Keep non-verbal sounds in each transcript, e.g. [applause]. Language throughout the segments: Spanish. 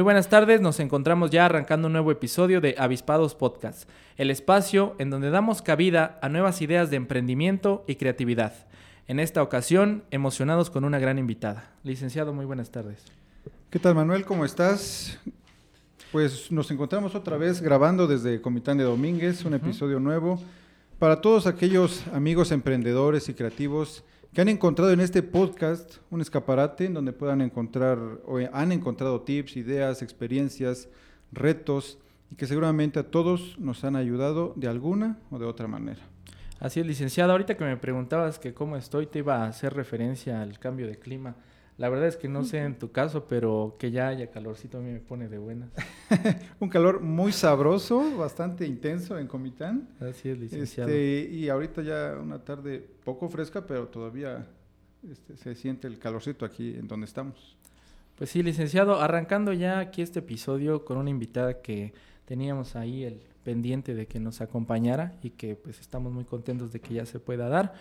Muy buenas tardes, nos encontramos ya arrancando un nuevo episodio de Avispados Podcast, el espacio en donde damos cabida a nuevas ideas de emprendimiento y creatividad. En esta ocasión, emocionados con una gran invitada. Licenciado, muy buenas tardes. ¿Qué tal Manuel? ¿Cómo estás? Pues nos encontramos otra vez grabando desde Comitán de Domínguez, un episodio nuevo. Para todos aquellos amigos emprendedores y creativos que han encontrado en este podcast un escaparate en donde puedan encontrar o han encontrado tips, ideas, experiencias, retos y que seguramente a todos nos han ayudado de alguna o de otra manera. Así es, licenciado. Ahorita que me preguntabas que cómo estoy, te iba a hacer referencia al cambio de clima. La verdad es que no sé en tu caso, pero que ya haya calorcito a mí me pone de buenas. [laughs] un calor muy sabroso, bastante intenso en Comitán. Así es, licenciado. Este, y ahorita ya una tarde poco fresca, pero todavía este, se siente el calorcito aquí en donde estamos. Pues sí, licenciado, arrancando ya aquí este episodio con una invitada que teníamos ahí el pendiente de que nos acompañara y que pues estamos muy contentos de que ya se pueda dar.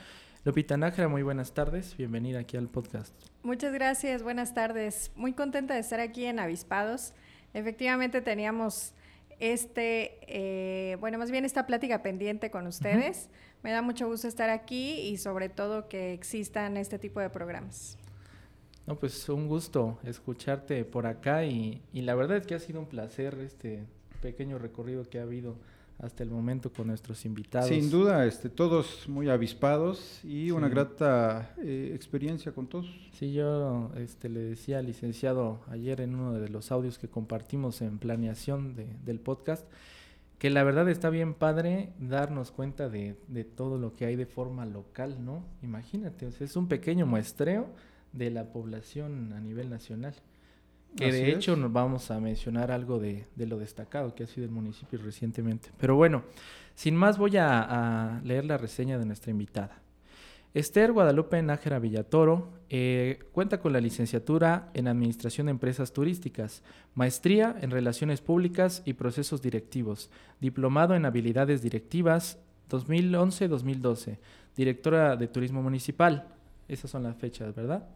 Lupita Nájera, muy buenas tardes, bienvenida aquí al podcast. Muchas gracias, buenas tardes. Muy contenta de estar aquí en Avispados. Efectivamente teníamos este, eh, bueno, más bien esta plática pendiente con ustedes. Me da mucho gusto estar aquí y sobre todo que existan este tipo de programas. No, pues un gusto escucharte por acá y, y la verdad es que ha sido un placer este pequeño recorrido que ha habido hasta el momento con nuestros invitados. Sin duda, este, todos muy avispados y una grata eh, experiencia con todos. Sí, yo este, le decía al licenciado ayer en uno de los audios que compartimos en planeación del podcast, que la verdad está bien padre darnos cuenta de, de, todo lo que hay de forma local, ¿no? Imagínate, es un pequeño muestreo de la población a nivel nacional. Que de hecho nos vamos a mencionar algo de, lo destacado que ha sido el municipio recientemente. Pero bueno, sin más voy a, leer la reseña de nuestra invitada. Esther Guadalupe Nájera Villatoro eh, cuenta con la licenciatura en Administración de Empresas Turísticas, maestría en Relaciones Públicas y Procesos Directivos, diplomado en Habilidades Directivas 2011-2012, directora de Turismo Municipal. Esas son las fechas, ¿verdad?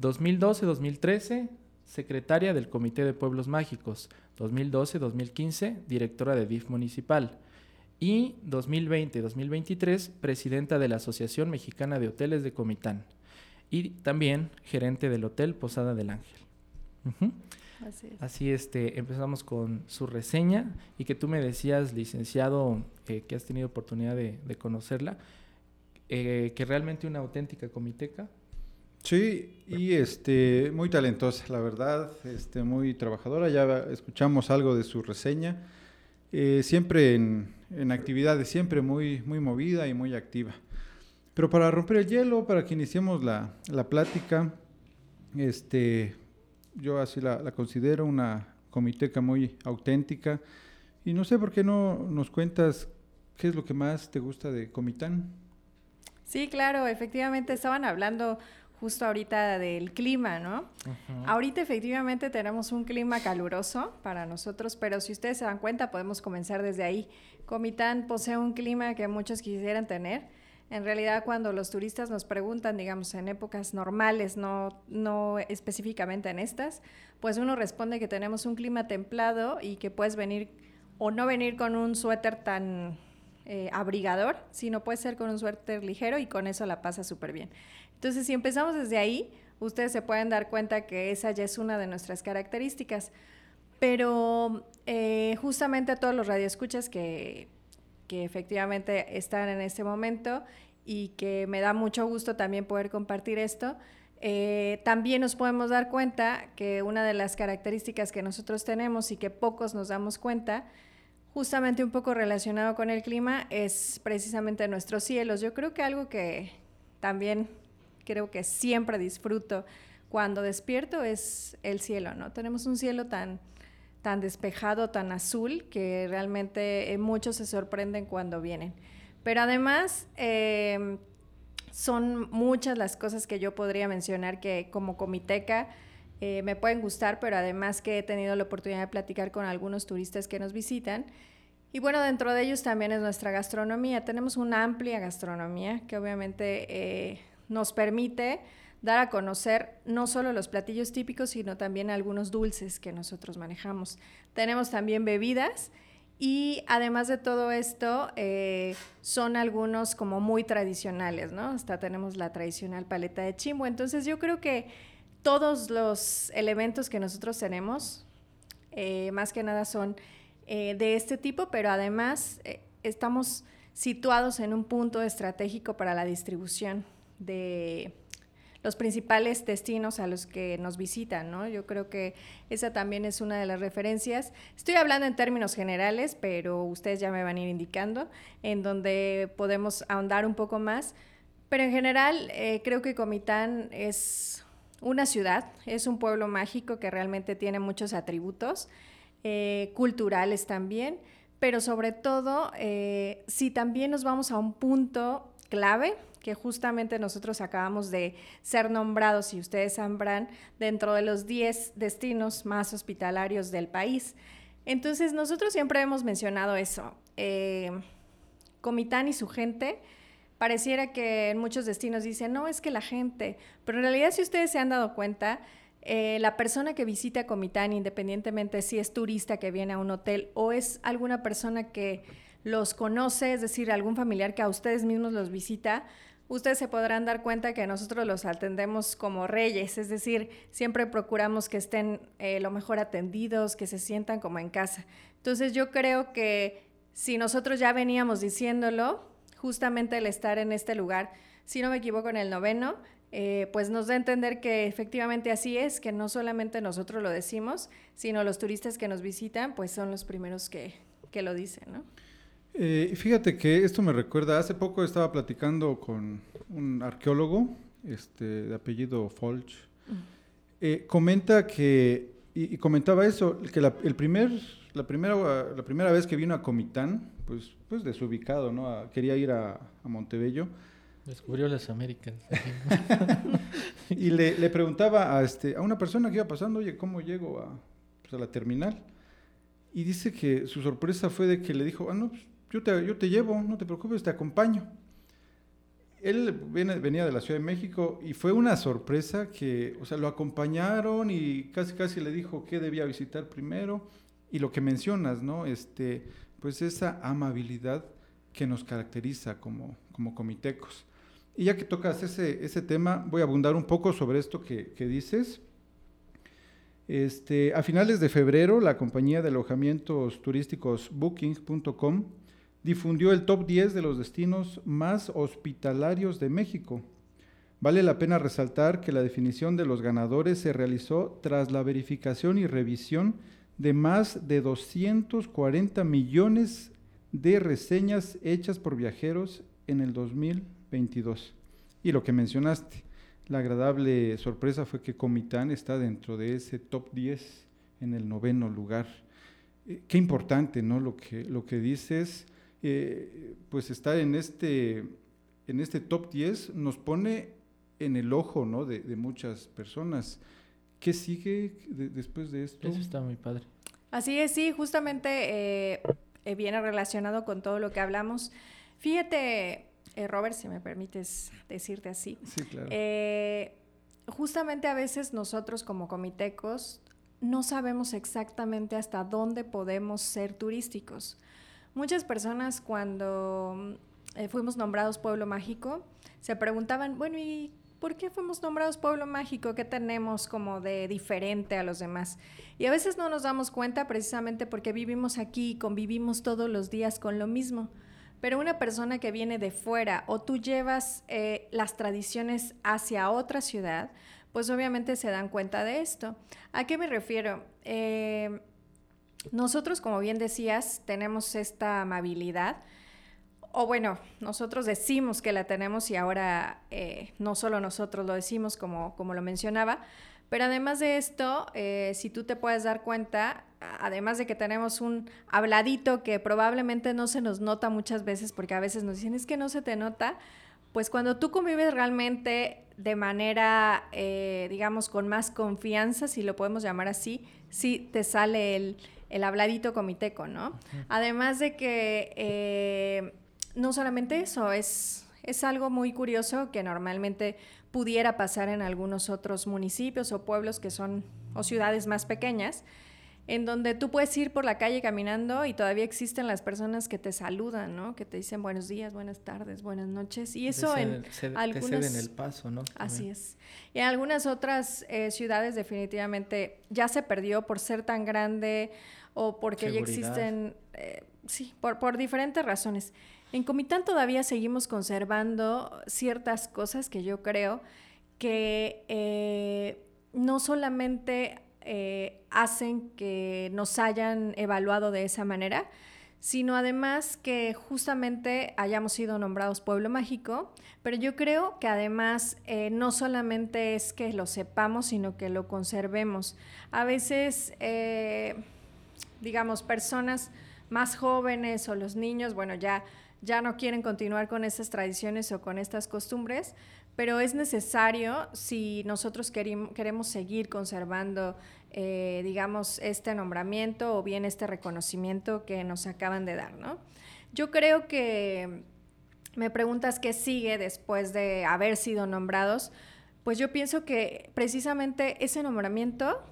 2012-2013, secretaria del Comité de Pueblos Mágicos, 2012-2015, directora de DIF municipal y 2020-2023, presidenta de la Asociación Mexicana de Hoteles de Comitán y también gerente del Hotel Posada del Ángel. Así es. Así este, empezamos con su reseña y que tú me decías, licenciado, eh, que has tenido oportunidad de, conocerla, eh, que realmente una auténtica comiteca, Sí, y este, muy talentosa, la verdad, este, muy trabajadora. Ya escuchamos algo de su reseña. Eh, siempre en, en, actividades, siempre muy, muy movida y muy activa. Pero para romper el hielo, para que iniciemos la, la plática, este, yo así la, la, considero una comiteca muy auténtica. Y no sé por qué no nos cuentas qué es lo que más te gusta de Comitán. Sí, claro, efectivamente estaban hablando justo ahorita del clima, ¿no? Ahorita efectivamente tenemos un clima caluroso para nosotros, pero si ustedes se dan cuenta, podemos comenzar desde ahí. Comitán posee un clima que muchos quisieran tener. En realidad, cuando los turistas nos preguntan, digamos, en épocas normales, no, no específicamente en estas, pues uno responde que tenemos un clima templado y que puedes venir o no venir con un suéter tan eh, abrigador, sino puede ser con un suéter ligero y con eso la pasa súper bien. Entonces, si empezamos desde ahí, ustedes se pueden dar cuenta que esa ya es una de nuestras características. Pero eh, justamente a todos los radioescuchas que, que efectivamente están en este momento y que me da mucho gusto también poder compartir esto, eh, también nos podemos dar cuenta que una de las características que nosotros tenemos y que pocos nos damos cuenta, justamente un poco relacionado con el clima, es precisamente nuestros cielos. Yo creo que algo que también creo que siempre disfruto cuando despierto es el cielo, ¿no? Tenemos un cielo tan, tan despejado, tan azul, que realmente eh, muchos se sorprenden cuando vienen. Pero además, em, son muchas las cosas que yo podría mencionar que como comiteca eh, me pueden gustar, pero además que he tenido la oportunidad de platicar con algunos turistas que nos visitan. Y bueno, dentro de ellos también es nuestra gastronomía. Tenemos una amplia gastronomía que obviamente eh, nos permite dar a conocer no solo los platillos típicos, sino también algunos dulces que nosotros manejamos. Tenemos también bebidas y además de todo esto, eh, son algunos como muy tradicionales, ¿no? Hasta tenemos la tradicional paleta de chimbo. Entonces yo creo que todos los elementos que nosotros tenemos, eh, más que nada son eh, de este tipo, pero además estamos situados en un punto estratégico para la distribución de los principales destinos a los que nos visitan, ¿no? Yo creo que esa también es una de las referencias. Estoy hablando en términos generales, pero ustedes ya me van a ir indicando en donde podemos ahondar un poco más. Pero en general, eh, creo que Comitán es una ciudad, es un pueblo mágico que realmente tiene muchos atributos eh, culturales también, pero sobre todo, eh, si también nos vamos a un punto clave, que justamente nosotros acabamos de ser nombrados, y ustedes sabrán, dentro de los 10 destinos más hospitalarios del país. Entonces, nosotros siempre hemos mencionado eso. Eh, Comitán y su gente, pareciera que en muchos destinos dicen, no, es que la gente, pero en realidad si ustedes se han dado cuenta, eh, la persona que visita Comitán, independientemente si es turista que viene a un hotel o es alguna persona que los conoce, es decir, algún familiar que a ustedes mismos los visita, ustedes se podrán dar cuenta que nosotros los atendemos como reyes, es decir, siempre procuramos que estén eh, lo mejor atendidos, que se sientan como en casa. Entonces yo creo que si nosotros ya veníamos diciéndolo, justamente el estar en este lugar, si no me equivoco en el noveno, eh, pues nos da a entender que efectivamente así es, que no solamente nosotros lo decimos, sino los turistas que nos visitan, pues son los primeros que, que lo dicen, ¿no? Eh, fíjate que esto me recuerda, hace poco estaba platicando con un arqueólogo este, de apellido Folch. Eh, comenta que, y, comentaba eso, que la, el primer, la, primera, la primera vez que vino a Comitán, pues, pues desubicado, ¿no? quería ir a, Montebello. Descubrió las Américas. [laughs] y le, le, preguntaba a, este, a una persona que iba pasando, oye, ¿cómo llego a, pues, a la terminal? Y dice que su sorpresa fue de que le dijo, ah, no, pues, yo te, yo te llevo, no te preocupes, te acompaño. Él viene, venía de la Ciudad de México y fue una sorpresa que, o sea, lo acompañaron y casi casi le dijo qué debía visitar primero y lo que mencionas, ¿no? Este, pues esa amabilidad que nos caracteriza como, como comitecos. Y ya que tocas ese, ese tema, voy a abundar un poco sobre esto que, que dices. Este, a finales de febrero, la compañía de alojamientos turísticos Booking.com difundió el top 10 de los destinos más hospitalarios de México. Vale la pena resaltar que la definición de los ganadores se realizó tras la verificación y revisión de más de 240 millones de reseñas hechas por viajeros en el 2022. Y lo que mencionaste, la agradable sorpresa fue que Comitán está dentro de ese top 10 en el noveno lugar. Eh, qué importante, ¿no? Lo que, lo que dices eh, pues estar en este, en este top 10 nos pone en el ojo ¿no? de, muchas personas. ¿Qué sigue después de esto? Eso está muy padre. Así es, sí, justamente eh, eh, viene relacionado con todo lo que hablamos. Fíjate, Robert, si me permites decirte así. Sí, claro. justamente a veces nosotros como comitecos no sabemos exactamente hasta dónde podemos ser turísticos. Muchas personas cuando mm, eh, fuimos nombrados Pueblo Mágico se preguntaban, bueno, ¿y por qué fuimos nombrados Pueblo Mágico? ¿Qué tenemos como de diferente a los demás? Y a veces no nos damos cuenta precisamente porque vivimos aquí y convivimos todos los días con lo mismo. Pero una persona que viene de fuera o tú llevas eh, las tradiciones hacia otra ciudad, pues obviamente se dan cuenta de esto. ¿A qué me refiero? Eh, nosotros, como bien decías, tenemos esta amabilidad, o bueno, nosotros decimos que la tenemos y ahora eh, no solo nosotros lo decimos como, como lo mencionaba, Pero además de esto, eh, si tú te puedes dar cuenta, además de que tenemos un habladito que probablemente no se nos nota muchas veces, porque a veces nos dicen, es que no se te nota, pues cuando tú convives realmente de manera, eh, digamos, con más confianza, si lo podemos llamar así, sí te sale el, el habladito comiteco, ¿no? Además de que eh, no solamente eso, es, es algo muy curioso que normalmente pudiera pasar en algunos otros municipios o pueblos que son, o ciudades más pequeñas, en donde tú puedes ir por la calle caminando y todavía existen las personas que te saludan, ¿no? Que te dicen buenos días, buenas tardes, buenas noches. Y eso en algunas... el paso, ¿no? Así es. Y en algunas otras eh, ciudades definitivamente ya se perdió por ser tan grande o porque ya existen, eh, sí, por, por diferentes razones. En Comitán todavía seguimos conservando ciertas cosas que yo creo que eh, no solamente eh, hacen que nos hayan evaluado de esa manera, sino además que justamente hayamos sido nombrados pueblo mágico, pero yo creo que además eh, no solamente es que lo sepamos, sino que lo conservemos. A veces, eh, digamos, personas más jóvenes o los niños, bueno, ya, ya no quieren continuar con esas tradiciones o con estas costumbres, pero es necesario si nosotros queremos seguir conservando eh, digamos, este nombramiento o bien este reconocimiento que nos acaban de dar, ¿no? Yo creo que me preguntas qué sigue después de haber sido nombrados, pues yo pienso que precisamente ese nombramiento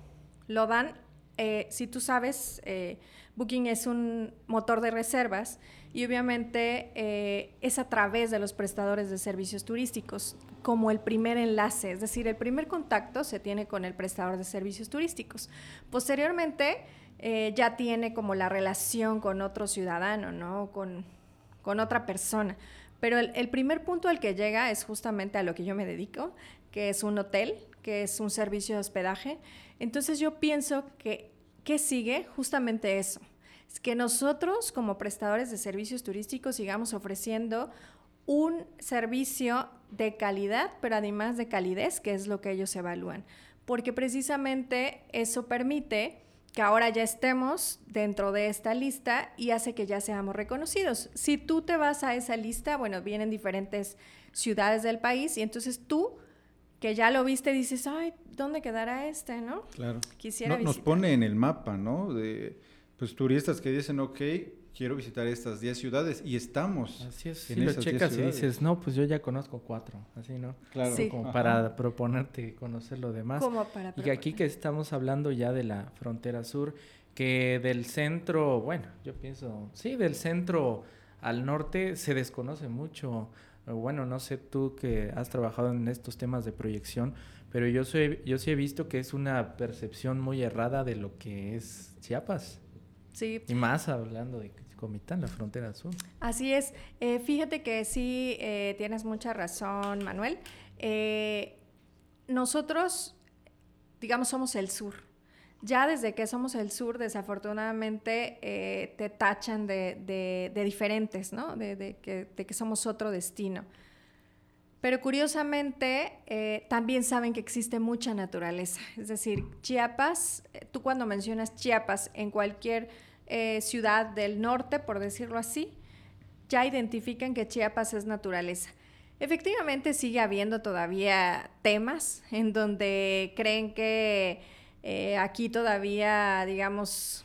lo dan, eh, si tú sabes, eh, Booking es un motor de reservas y obviamente eh, es a través de los prestadores de servicios turísticos como el primer enlace, es decir, el primer contacto se tiene con el prestador de servicios turísticos. Posteriormente ya tiene como la relación con otro ciudadano, ¿no? Con, con otra persona. Pero el, primer punto al que llega es justamente a lo que yo me dedico, que es un hotel, que es un servicio de hospedaje. Entonces yo pienso que, ¿qué sigue? Justamente eso que nosotros como prestadores de servicios turísticos sigamos ofreciendo un servicio de calidad, pero además de calidez, que es lo que ellos evalúan. Porque precisamente eso permite que ahora ya estemos dentro de esta lista y hace que ya seamos reconocidos. Si tú te vas a esa lista, bueno, vienen diferentes ciudades del país y entonces tú que ya lo viste dices, ay, ¿dónde quedará este, no? Claro. Quisiera Nos pone en el mapa, ¿no? De pues turistas que dicen, ok, quiero visitar estas 10 ciudades y estamos. Así es, si lo checas y dices, no, pues yo ya conozco cuatro, así, ¿no? Claro. Como para proponerte conocer lo demás. Como para Y aquí que estamos hablando ya de la frontera sur, que del centro, bueno, yo pienso, sí, del centro al norte se desconoce mucho. Bueno, no sé tú que has trabajado en estos temas de proyección, pero yo, soy, yo sí he visto que es una percepción muy errada de lo que es Chiapas. Sí. Y más hablando de Comitán, la frontera sur. Así es. Eh, fíjate que sí eh, tienes mucha razón, Manuel. Eh, nosotros, digamos, somos el sur. Ya desde que somos el sur, desafortunadamente te tachan de, diferentes, ¿no? De, que, de, somos otro destino. Pero curiosamente, también saben que existe mucha naturaleza. Es decir, Chiapas, tú cuando mencionas Chiapas en cualquier eh, ciudad del norte, por decirlo así, ya identifican que Chiapas es naturaleza. Efectivamente sigue habiendo todavía temas en donde creen que eh, aquí todavía, digamos,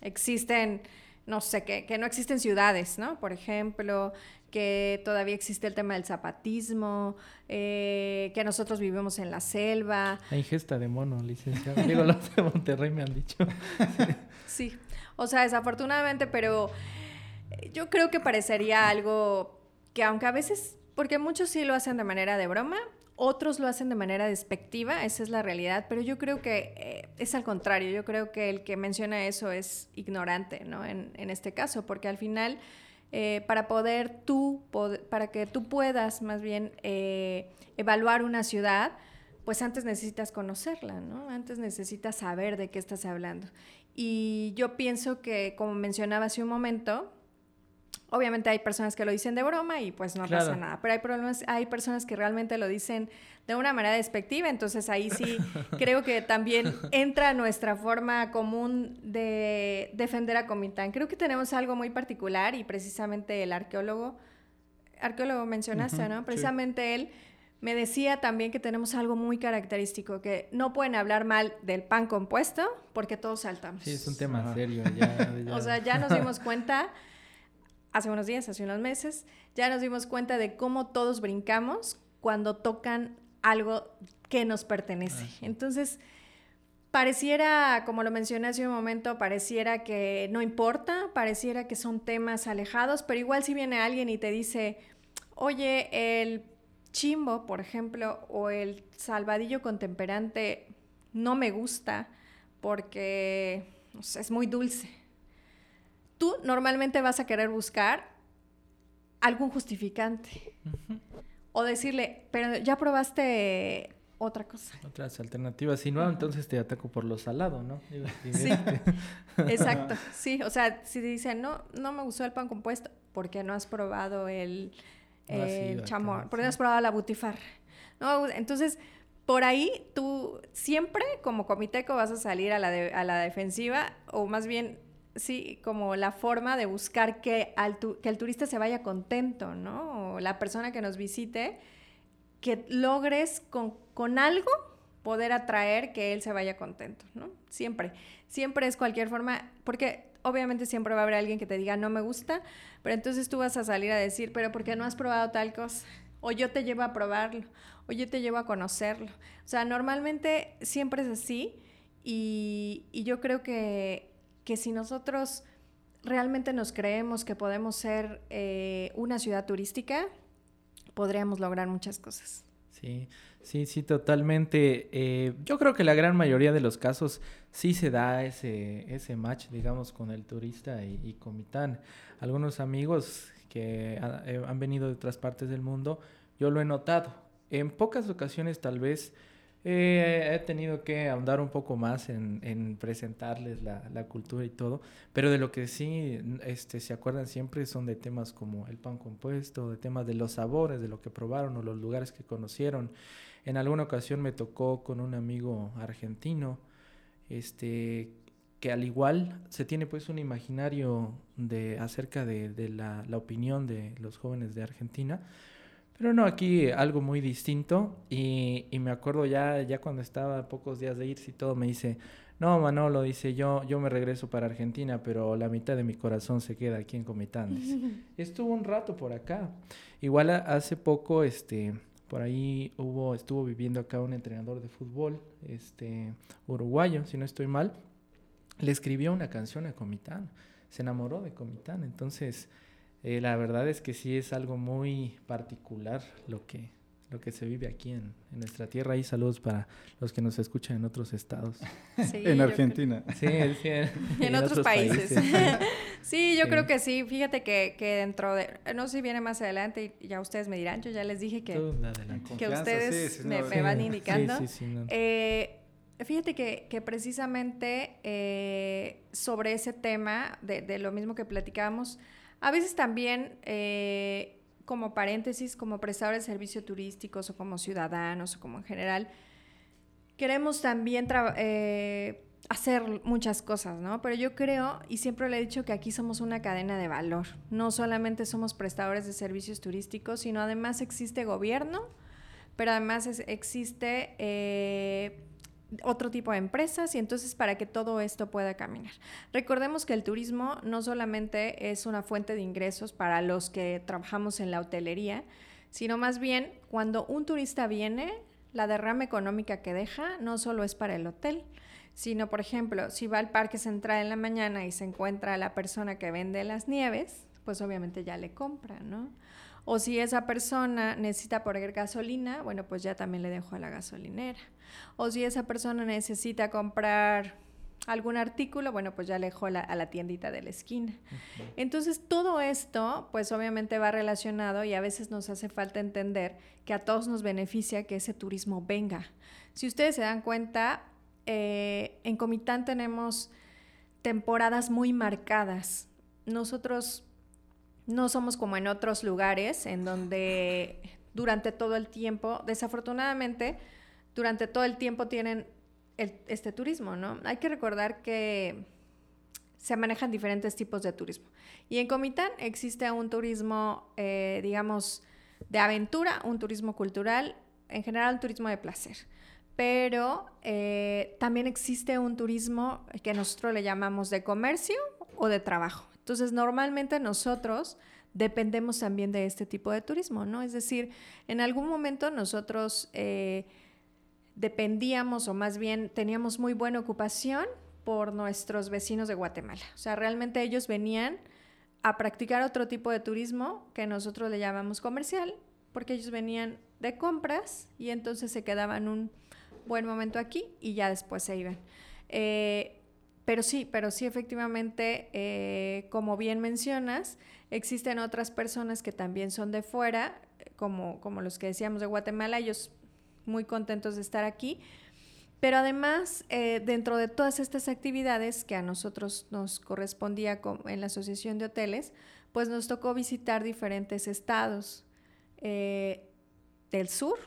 existen, no sé, que, que no existen ciudades, ¿no? Por ejemplo, que todavía existe el tema del zapatismo, eh, que nosotros vivimos en la selva. Hay gesta de mono, licenciado. Digo, los de Monterrey me han dicho. [laughs] sí, o sea, desafortunadamente, pero eh, yo creo que parecería algo que aunque a veces, porque muchos sí lo hacen de manera de broma, otros lo hacen de manera despectiva, esa es la realidad, pero yo creo que eh, es al contrario, yo creo que el que menciona eso es ignorante, ¿no? En, en este caso, porque al final, eh, para poder tú, para que tú puedas más bien evaluar una ciudad, pues antes necesitas conocerla, ¿no? Antes necesitas saber de qué estás hablando. Y yo pienso que, como mencionaba hace un momento, Obviamente hay personas que lo dicen de broma y pues no pasa nada, pero hay problemas, hay personas que realmente lo dicen de una manera despectiva, entonces ahí sí [laughs] creo que también entra nuestra forma común de defender a Comitán. Creo que tenemos algo muy particular y precisamente el arqueólogo, arqueólogo mencionaste, ¿no? Precisamente él me decía también que tenemos algo muy característico, que no pueden hablar mal del pan compuesto porque todos saltamos. Sí, es un tema serio. [laughs] o sea, ya nos dimos cuenta hace unos días, hace unos meses, ya nos dimos cuenta de cómo todos brincamos cuando tocan algo que nos pertenece. Entonces, pareciera, como lo mencioné hace un momento, pareciera que no importa, pareciera que son temas alejados, pero igual si viene alguien y te dice, oye, el chimbo, por ejemplo, o el salvadillo contemperante no me gusta porque es muy dulce tú normalmente vas a querer buscar algún justificante. O decirle, pero ya probaste otra cosa. Otras alternativas. Si no, entonces te ataco por lo salado, ¿no? Sí, [laughs] exacto. [laughs] Sí, o sea, si dicen, no, no me gustó el pan compuesto, porque no has probado el, chamor, porque no has probado la butifarra. No, entonces, por ahí tú siempre como comiteco vas a salir a la, a la defensiva, o más bien sí, como la forma de buscar que, que el turista se vaya contento, ¿no? O la persona que nos visite, que logres con, con algo poder atraer que él se vaya contento, ¿no? Siempre, siempre es cualquier forma, porque obviamente siempre va a haber alguien que te diga no me gusta, pero entonces tú vas a salir a decir, pero ¿por qué no has probado tal cosa? O yo te llevo a probarlo, o yo te llevo a conocerlo. O sea, normalmente siempre es así y, y yo creo que que si nosotros realmente nos creemos que podemos ser eh, una ciudad turística, podríamos lograr muchas cosas. Sí, sí, sí, totalmente. Eh, yo creo que la gran mayoría de los casos sí se da ese, ese match, digamos, con el turista y, y Comitán. Algunos amigos que eh, han venido de otras partes del mundo, yo lo he notado. En pocas ocasiones tal vez eh, he tenido que ahondar un poco más en, presentarles la, cultura y todo, pero de lo que sí este, se acuerdan siempre son de temas como el pan compuesto, de temas de los sabores, de lo que probaron o los lugares que conocieron. En alguna ocasión me tocó con un amigo argentino, este, que al igual se tiene pues un imaginario de, acerca de, la opinión de los jóvenes de Argentina, pero no, aquí algo muy distinto y, y, me acuerdo ya, ya cuando estaba pocos días de irse y todo, me dice, no, Manolo, dice, yo, yo me regreso para Argentina, pero la mitad de mi corazón se queda aquí en Comitán. [laughs] Estuvo un rato por acá. Igual hace poco, este, por ahí hubo, estuvo viviendo acá un entrenador de fútbol, este, uruguayo, si no estoy mal. Le escribió una canción a Comitán, se enamoró de Comitán, entonces eh, la verdad es que sí es algo muy particular lo que, lo que se vive aquí en, nuestra tierra. Y saludos para los que nos escuchan en otros estados. en [laughs] Argentina. Sí, en, otros, países. [laughs] sí, yo creo que sí. Fíjate que, dentro de... No sé si viene más adelante y ya ustedes me dirán. Yo ya les dije que, que ustedes me, van indicando. Eh, fíjate que, precisamente eh, sobre ese tema, de, de lo mismo que platicábamos, a veces también, eh, como paréntesis, como prestadores de servicios turísticos o como ciudadanos o como en general, queremos también eh, hacer muchas cosas, ¿no? Pero yo creo, y siempre le he dicho que aquí somos una cadena de valor. No solamente somos prestadores de servicios turísticos, sino además existe gobierno, pero además existe eh, otro tipo de empresas y entonces para que todo esto pueda caminar. Recordemos que el turismo no solamente es una fuente de ingresos para los que trabajamos en la hotelería, sino más bien cuando un turista viene, la derrama económica que deja no solo es para el hotel, sino por ejemplo, si va al parque central en la mañana y se encuentra a la persona que vende las nieves, pues obviamente ya le compra, ¿no? O si esa persona necesita poner gasolina, bueno, pues ya también le dejo a la gasolinera. O si esa persona necesita comprar algún artículo, bueno, pues ya le dejo a la tiendita de la esquina. Entonces, todo esto, pues obviamente va relacionado y a veces nos hace falta entender que a todos nos beneficia que ese turismo venga. Si ustedes se dan cuenta, eh, en Comitán tenemos temporadas muy marcadas. Nosotros no somos como en otros lugares en donde durante todo el tiempo, desafortunadamente, durante todo el tiempo tienen este turismo, ¿no? Hay que recordar que se manejan diferentes tipos de turismo. Y en Comitán existe un turismo, eh, digamos, de aventura, un turismo cultural, en general un turismo de placer. Pero eh, también existe un turismo que nosotros le llamamos de comercio o de trabajo. Entonces, normalmente nosotros dependemos también de este tipo de turismo, ¿no? Es decir, en algún momento nosotros eh, dependíamos o más bien teníamos muy buena ocupación por nuestros vecinos de Guatemala. O sea, realmente ellos venían a practicar otro tipo de turismo que nosotros le llamamos comercial, porque ellos venían de compras y entonces se quedaban un buen momento aquí y ya después se iban. Eh, pero sí, pero sí, efectivamente, eh, como bien mencionas, existen otras personas que también son de fuera, como, como los que decíamos de Guatemala, ellos muy contentos de estar aquí. Pero además, eh, dentro de todas estas actividades que a nosotros nos correspondía en la Asociación de Hoteles, pues nos tocó visitar diferentes estados eh, del sur,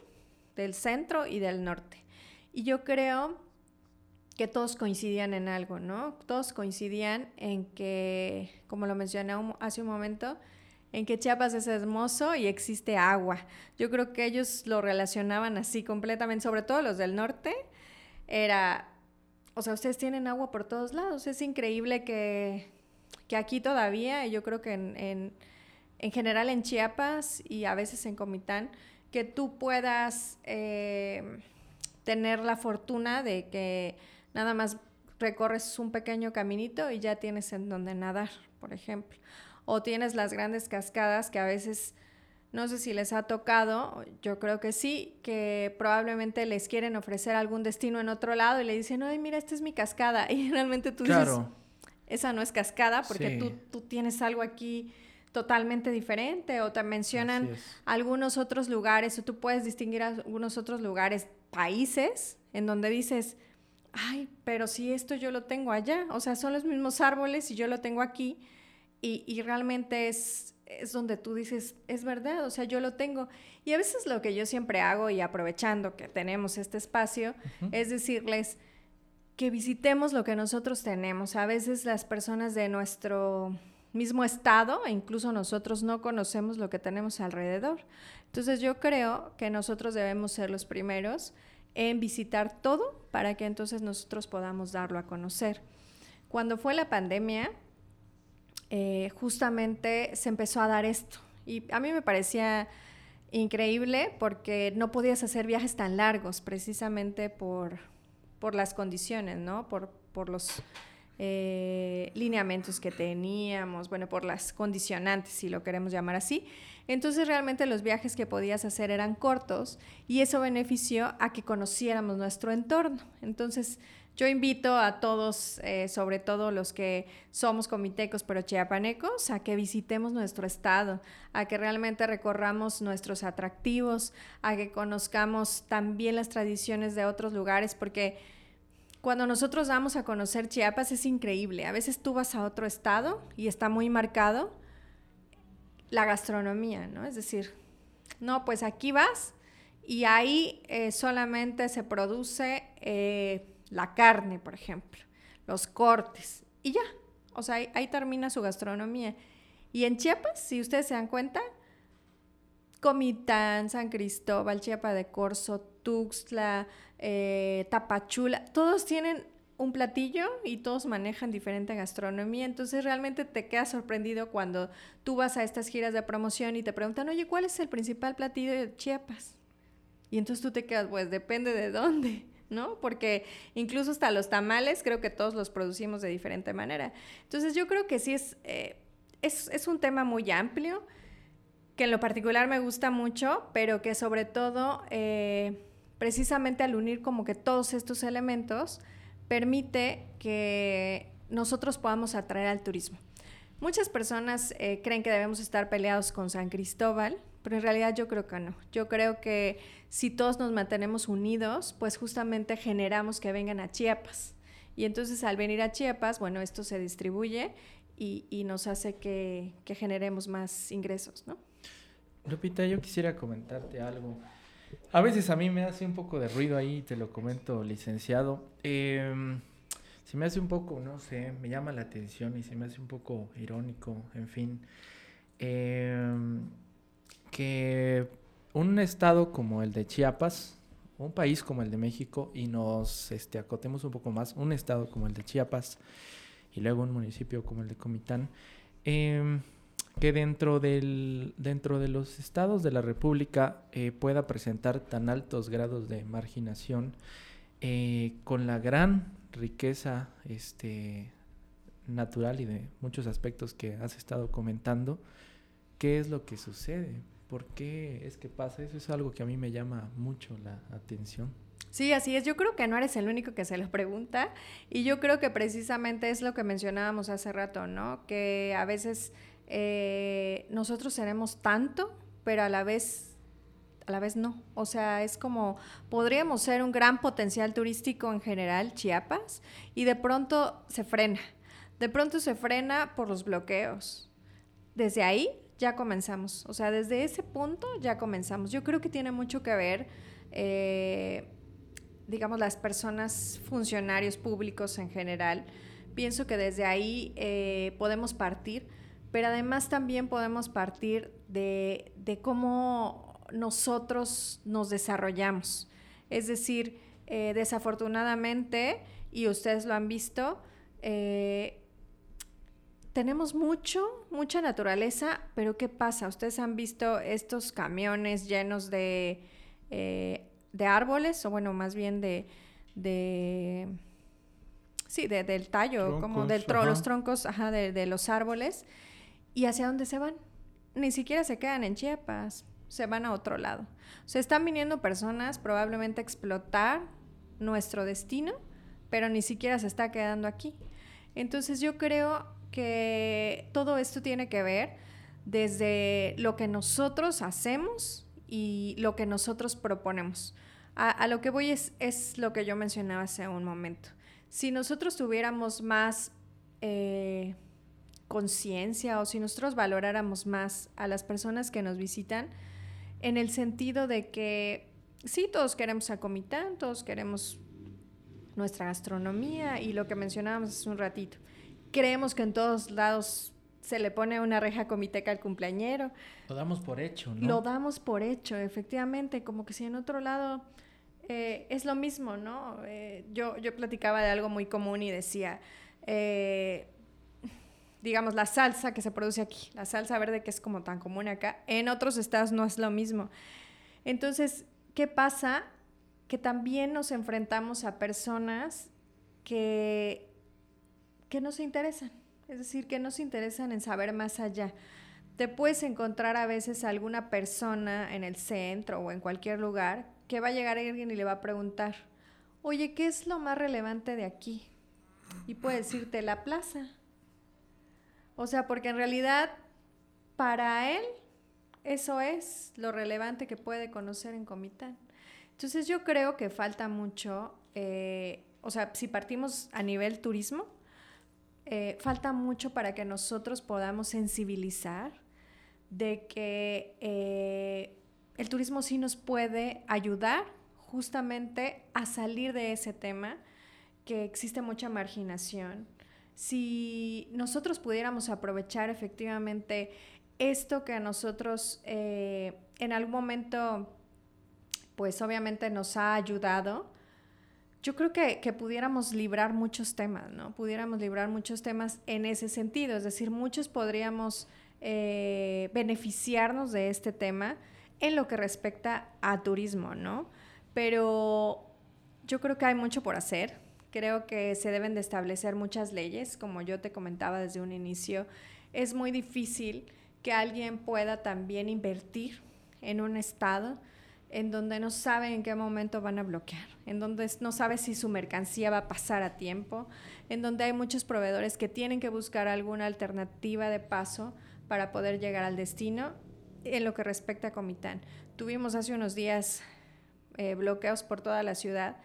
del centro y del norte. Y yo creo que todos coincidían en algo, ¿no? Todos coincidían en que, como lo mencioné hace un momento, en que Chiapas es hermoso y existe agua. Yo creo que ellos lo relacionaban así completamente, sobre todo los del norte. Era, o sea, ustedes tienen agua por todos lados. Es increíble que, que aquí todavía, y yo creo que en, en, general en Chiapas y a veces en Comitán, que tú puedas eh, tener la fortuna de que nada más recorres un pequeño caminito y ya tienes en donde nadar, por ejemplo o tienes las grandes cascadas que a veces, no sé si les ha tocado, yo creo que sí, que probablemente les quieren ofrecer algún destino en otro lado y le dicen, ay, mira, esta es mi cascada. [laughs] Y realmente tú dices, esa no es cascada porque tú, tú tienes algo aquí totalmente diferente o te mencionan algunos otros lugares o tú puedes distinguir algunos otros lugares, países, en donde dices, ay, pero si esto yo lo tengo allá, o sea, son los mismos árboles y yo lo tengo aquí y, realmente es, es donde tú dices, es verdad, o sea, yo lo tengo. Y a veces lo que yo siempre hago, y aprovechando que tenemos este espacio, es decirles que visitemos lo que nosotros tenemos. A veces las personas de nuestro mismo estado, e incluso nosotros no conocemos lo que tenemos alrededor. Entonces yo creo que nosotros debemos ser los primeros en visitar todo para que entonces nosotros podamos darlo a conocer. Cuando fue la pandemia, eh, justamente se empezó a dar esto. Y a mí me parecía increíble porque no podías hacer viajes tan largos precisamente por, por las condiciones, ¿no? Por, por los eh, lineamientos que teníamos, bueno, por las condicionantes, si lo queremos llamar así. Entonces realmente los viajes que podías hacer eran cortos y eso benefició a que conociéramos nuestro entorno. Entonces yo invito a todos, eh, sobre todo los que somos comitecos pero chiapanecos, a que visitemos nuestro estado, a que realmente recorramos nuestros atractivos, a que conozcamos también las tradiciones de otros lugares, porque cuando nosotros vamos a conocer Chiapas es increíble. A veces tú vas a otro estado y está muy marcado la gastronomía, ¿no? Es decir, no, pues aquí vas y ahí eh, solamente se produce... Eh, la carne, por ejemplo, los cortes, y ya. O sea, ahí, termina su gastronomía. Y en Chiapas, si ustedes se dan cuenta, Comitán, San Cristóbal, Chiapa de Corzo, Tuxtla, eh, Tapachula, todos tienen un platillo y todos manejan diferente gastronomía. Entonces realmente te quedas sorprendido cuando tú vas a estas giras de promoción y te preguntan, oye, ¿cuál es el principal platillo de Chiapas? Y entonces tú te quedas, pues depende de dónde. ¿No? Porque incluso hasta los tamales creo que todos los producimos de diferente manera. Entonces yo creo que sí es, eh, es, un tema muy amplio, que en lo particular me gusta mucho, pero que sobre todo, eh, precisamente al unir como que todos estos elementos, permite que nosotros podamos atraer al turismo. Muchas personas eh, creen que debemos estar peleados con San Cristóbal, pero en realidad yo creo que no. Yo creo que si todos nos mantenemos unidos, pues justamente generamos que vengan a Chiapas. Y entonces al venir a Chiapas, bueno, esto se distribuye y, nos hace que, generemos más ingresos, ¿no? Lupita, yo quisiera comentarte algo. A veces a mí me hace un poco de ruido ahí, te lo comento, licenciado. Eh, se me hace un poco, no sé, me llama la atención y se me hace un poco irónico, en fin, em, que un estado como el de Chiapas, un país como el de México, y nos este, acotemos un poco más, un estado como el de Chiapas y luego un municipio como el de Comitán, em, que dentro, del, dentro de los estados de la República eh, pueda presentar tan altos grados de marginación eh, con la gran riqueza este, natural y de muchos aspectos que has estado comentando, ¿qué es lo que sucede? ¿Por qué es que pasa? Eso es algo que a mí me llama mucho la atención. Sí, así es. Yo creo que no eres el único que se lo pregunta y yo creo que precisamente es lo que mencionábamos hace rato, ¿no? Que a veces eh, nosotros tenemos tanto, pero a la vez a la vez no. O sea, es como, podríamos ser un gran potencial turístico en general, Chiapas, y de pronto se frena. De pronto se frena por los bloqueos. Desde ahí ya comenzamos. O sea, desde ese punto ya comenzamos. Yo creo que tiene mucho que ver, eh, digamos, las personas, funcionarios públicos en general. Pienso que desde ahí eh, podemos partir, pero además también podemos partir de, de cómo nosotros nos desarrollamos. Es decir, eh, desafortunadamente, y ustedes lo han visto, tenemos mucho, mucha naturaleza, pero ¿qué pasa? Ustedes han visto estos camiones llenos de, eh, de árboles, o bueno, más bien de, de sí, del tallo, como de los troncos ajá, de, de los árboles, y hacia dónde se van. Ni siquiera se quedan en Chiapas, se van a otro lado. Se están viniendo personas probablemente a explotar nuestro destino, pero ni siquiera se está quedando aquí. Entonces yo creo que todo esto tiene que ver desde lo que nosotros hacemos y lo que nosotros proponemos. A, lo que voy es, es, lo que yo mencionaba hace un momento. Si nosotros tuviéramos más eh, conciencia o si nosotros valoráramos más a las personas que nos visitan, en el sentido de que sí, todos queremos a Comitán, todos queremos nuestra gastronomía y lo que mencionábamos hace un ratito. Creemos que en todos lados se le pone una reja comiteca al cumpleañero. Lo damos por hecho, ¿no? Lo damos por hecho, efectivamente, como que si en otro lado eh, es lo mismo, ¿no? Eh, yo, yo platicaba de algo muy común y decía, eh, digamos, la salsa que se produce aquí, la salsa verde que es como tan común acá, en otros estados no es lo mismo. Entonces, ¿qué pasa? Que también nos enfrentamos a personas que, que no se interesan, es decir, que no se interesan en saber más allá. Te puedes encontrar a veces alguna persona en el centro o en cualquier lugar que va a llegar alguien y le va a preguntar, oye, ¿qué es lo más relevante de aquí? Y puede decirte la plaza. O sea, porque en realidad para él eso es lo relevante que puede conocer en Comitán. Entonces yo creo que falta mucho, eh, o sea, si partimos a nivel turismo, eh, falta mucho para que nosotros podamos sensibilizar de que eh, el turismo sí nos puede ayudar justamente a salir de ese tema, que existe mucha marginación, si nosotros pudiéramos aprovechar efectivamente esto que a nosotros eh, en algún momento, pues obviamente nos ha ayudado, yo creo que, pudiéramos librar muchos temas, ¿no? Pudiéramos librar muchos temas en ese sentido, es decir, muchos podríamos eh, beneficiarnos de este tema en lo que respecta a turismo, ¿no? Pero yo creo que hay mucho por hacer, Creo que se deben de establecer muchas leyes, como yo te comentaba desde un inicio. Es muy difícil que alguien pueda también invertir en un estado en donde no sabe en qué momento van a bloquear, en donde no sabe si su mercancía va a pasar a tiempo, en donde hay muchos proveedores que tienen que buscar alguna alternativa de paso para poder llegar al destino en lo que respecta a Comitán. Tuvimos hace unos días eh, bloqueos por toda la ciudad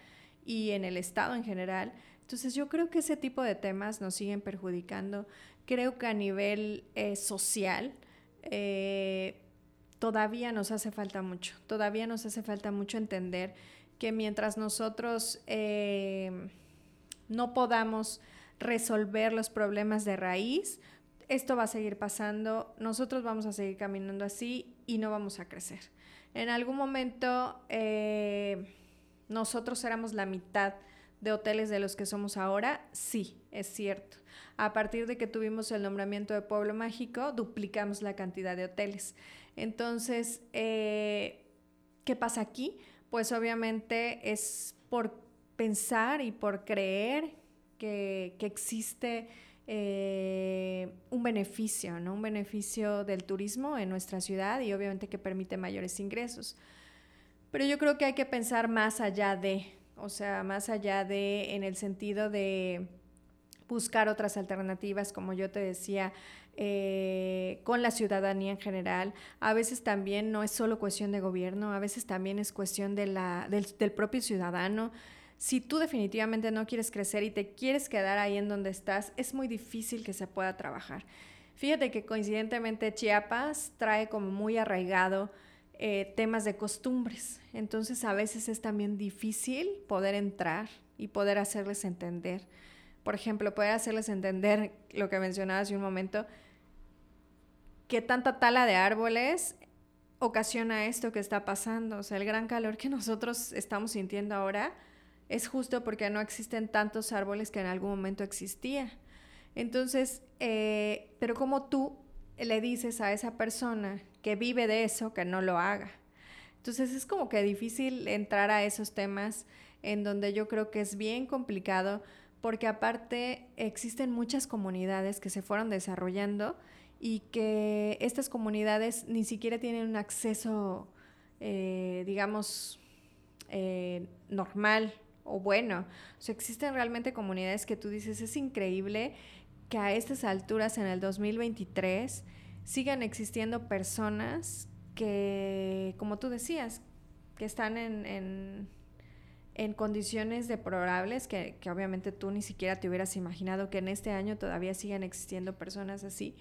y en el Estado en general. Entonces yo creo que ese tipo de temas nos siguen perjudicando. creo que a nivel eh, social eh, todavía nos hace falta mucho, todavía nos hace falta mucho entender que mientras nosotros eh, no podamos resolver los problemas de raíz, esto va a seguir pasando, nosotros vamos a seguir caminando así y no vamos a crecer. En algún momento nosotros éramos la mitad de hoteles de los que somos ahora, sí, es cierto. A partir de que tuvimos el nombramiento de Pueblo Mágico, duplicamos la cantidad de hoteles. Entonces, eh, ¿qué pasa aquí? Pues obviamente es por pensar y por creer que, existe eh, un beneficio, ¿no? Un beneficio del turismo en nuestra ciudad y obviamente que permite mayores ingresos. Pero yo creo que hay que pensar más allá de, o sea, más allá de, en el sentido de buscar otras alternativas, como yo te decía, eh, con la ciudadanía en general. A veces también no es solo cuestión de gobierno, a veces también es cuestión de la, del, propio ciudadano. Si tú definitivamente no quieres crecer y te quieres quedar ahí en donde estás, es muy difícil que se pueda trabajar. Fíjate que coincidentemente Chiapas trae como muy arraigado eh, temas de costumbres. Entonces a veces es también difícil poder entrar y poder hacerles entender. Por ejemplo, poder hacerles entender lo que mencionaba hace un momento, que tanta tala de árboles ocasiona esto que está pasando. O sea, el gran calor que [laughs] nosotros estamos sintiendo ahora es justo porque no existen tantos árboles que en algún momento existía. Entonces, eh, pero como tú le dices a esa persona que vive de eso que no lo haga. Entonces es como que difícil entrar a esos temas en donde yo creo que es bien complicado porque aparte existen muchas comunidades que se fueron desarrollando y que estas comunidades ni siquiera tienen un acceso, eh, digamos, eh, normal o bueno. O sea, existen realmente comunidades que tú dices, es increíble que a estas alturas en el 2023 sigan existiendo personas que, como tú decías, que están en, en, condiciones deplorables, que, que, obviamente tú ni siquiera te hubieras imaginado que en este año todavía sigan existiendo personas así.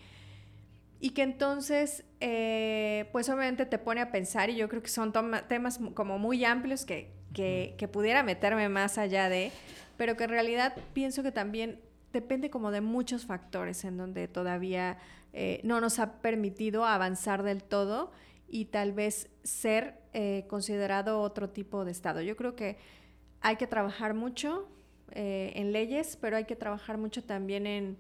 Y que entonces, eh, pues obviamente te pone a pensar, y yo creo que son temas como muy amplios que, que, que pudiera meterme más allá de, pero que en realidad pienso que también depende como de muchos factores en donde todavía eh, no nos ha permitido avanzar del todo y tal vez ser eh, considerado otro tipo de Estado. Yo creo que hay que trabajar mucho eh, en leyes, pero hay que trabajar mucho también en,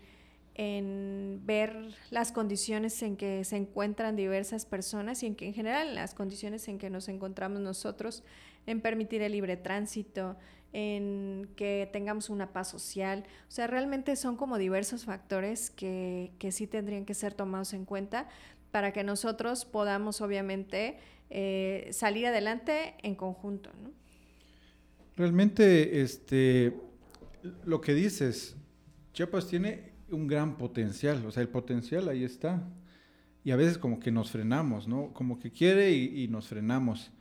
en ver las condiciones en que se encuentran diversas personas y en que en general las condiciones en que nos encontramos nosotros, en permitir el libre tránsito, en que tengamos una paz social. O sea, realmente son como diversos factores que, que sí tendrían que ser tomados en cuenta para que nosotros podamos, obviamente, eh, salir adelante en conjunto. ¿no? Realmente, este, lo que dices, Chiapas tiene un gran potencial, o sea, el potencial ahí está. Y a veces como que nos frenamos, ¿no? Como que quiere y, nos frenamos.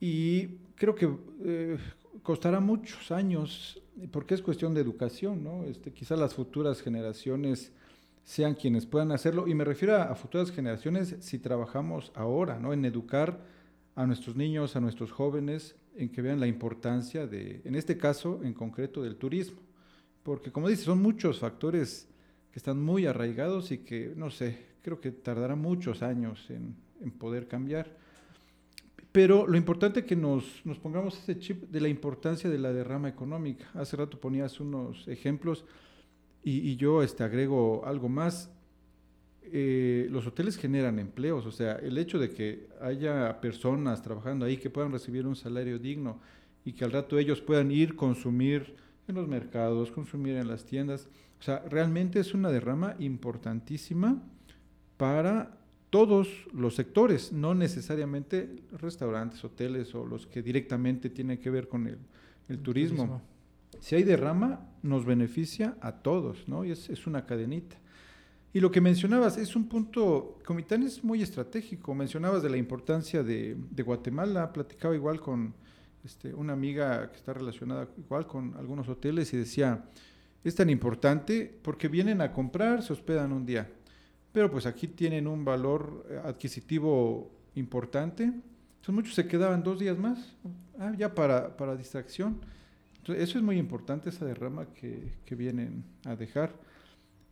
Y creo que eh, costará muchos años, porque es cuestión de educación, ¿no? Este, quizás las futuras generaciones sean quienes puedan hacerlo, y me refiero a, futuras generaciones si trabajamos ahora, ¿no? En educar a nuestros niños, a nuestros jóvenes, en que vean la importancia de, en este caso en concreto, del turismo. Porque como dice, son muchos factores que están muy arraigados y que, no sé, creo que tardará muchos años en, en poder cambiar. Pero lo importante es que nos, nos, pongamos ese chip de la importancia de la derrama económica. Hace rato ponías unos ejemplos y, y yo este, agrego algo más. Eh, los hoteles generan empleos, o sea, el hecho de que haya personas trabajando ahí que puedan recibir un salario digno y que al rato ellos puedan ir consumir en los mercados, consumir en las tiendas, o sea, realmente es una derrama importantísima para todos los sectores, no necesariamente restaurantes, hoteles o los que directamente tienen que ver con el, turismo. Si hay derrama, nos beneficia a todos, ¿no? Y es, una cadenita. Y lo que mencionabas es un punto, Comitán es muy estratégico. Mencionabas de la importancia de, Guatemala, platicaba igual con este, una amiga que está relacionada igual con algunos hoteles y decía, es tan importante porque vienen a comprar, se hospedan un día. Pero pues aquí tienen un valor eh, adquisitivo importante. Entonces muchos se quedaban dos días más, ah, ya para, para distracción. Entonces, eso es muy importante, esa derrama que, que vienen a dejar.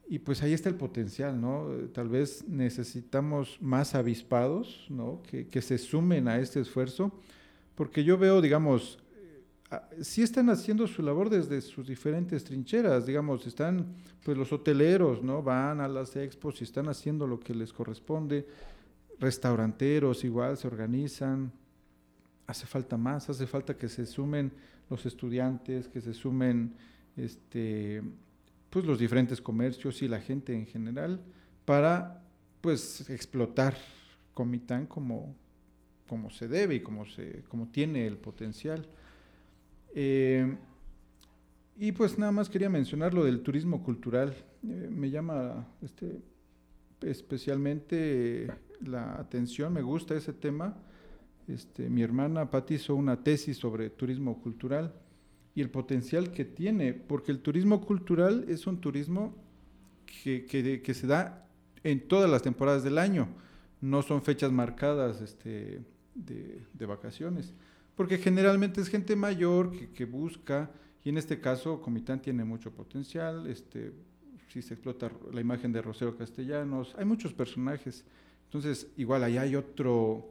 Y pues ahí está el potencial, ¿no? Tal vez necesitamos más avispados, ¿no? Que, que se sumen a este esfuerzo, porque yo veo, digamos, Ah, sí están haciendo su labor desde sus diferentes trincheras, digamos, están, pues los hoteleros, ¿no? Van a las expos y están haciendo lo que les corresponde, restauranteros igual se organizan, hace falta más, hace falta que se sumen los estudiantes, que se sumen, este, pues los diferentes comercios y la gente en general para, pues, explotar Comitán como, como se debe y como, se, como tiene el potencial. Eh, y pues nada más quería mencionar lo del turismo cultural. Eh, me llama este, especialmente la atención, me gusta ese tema. Este, mi hermana Patti hizo una tesis sobre turismo cultural y el potencial que tiene, porque el turismo cultural es un turismo que, que, se da en todas las temporadas del año, no son fechas marcadas este, de, vacaciones porque generalmente es gente mayor que, busca, y en este caso Comitán tiene mucho potencial, este, si se explota la imagen de Rosero Castellanos, hay muchos personajes, entonces igual ahí hay otro,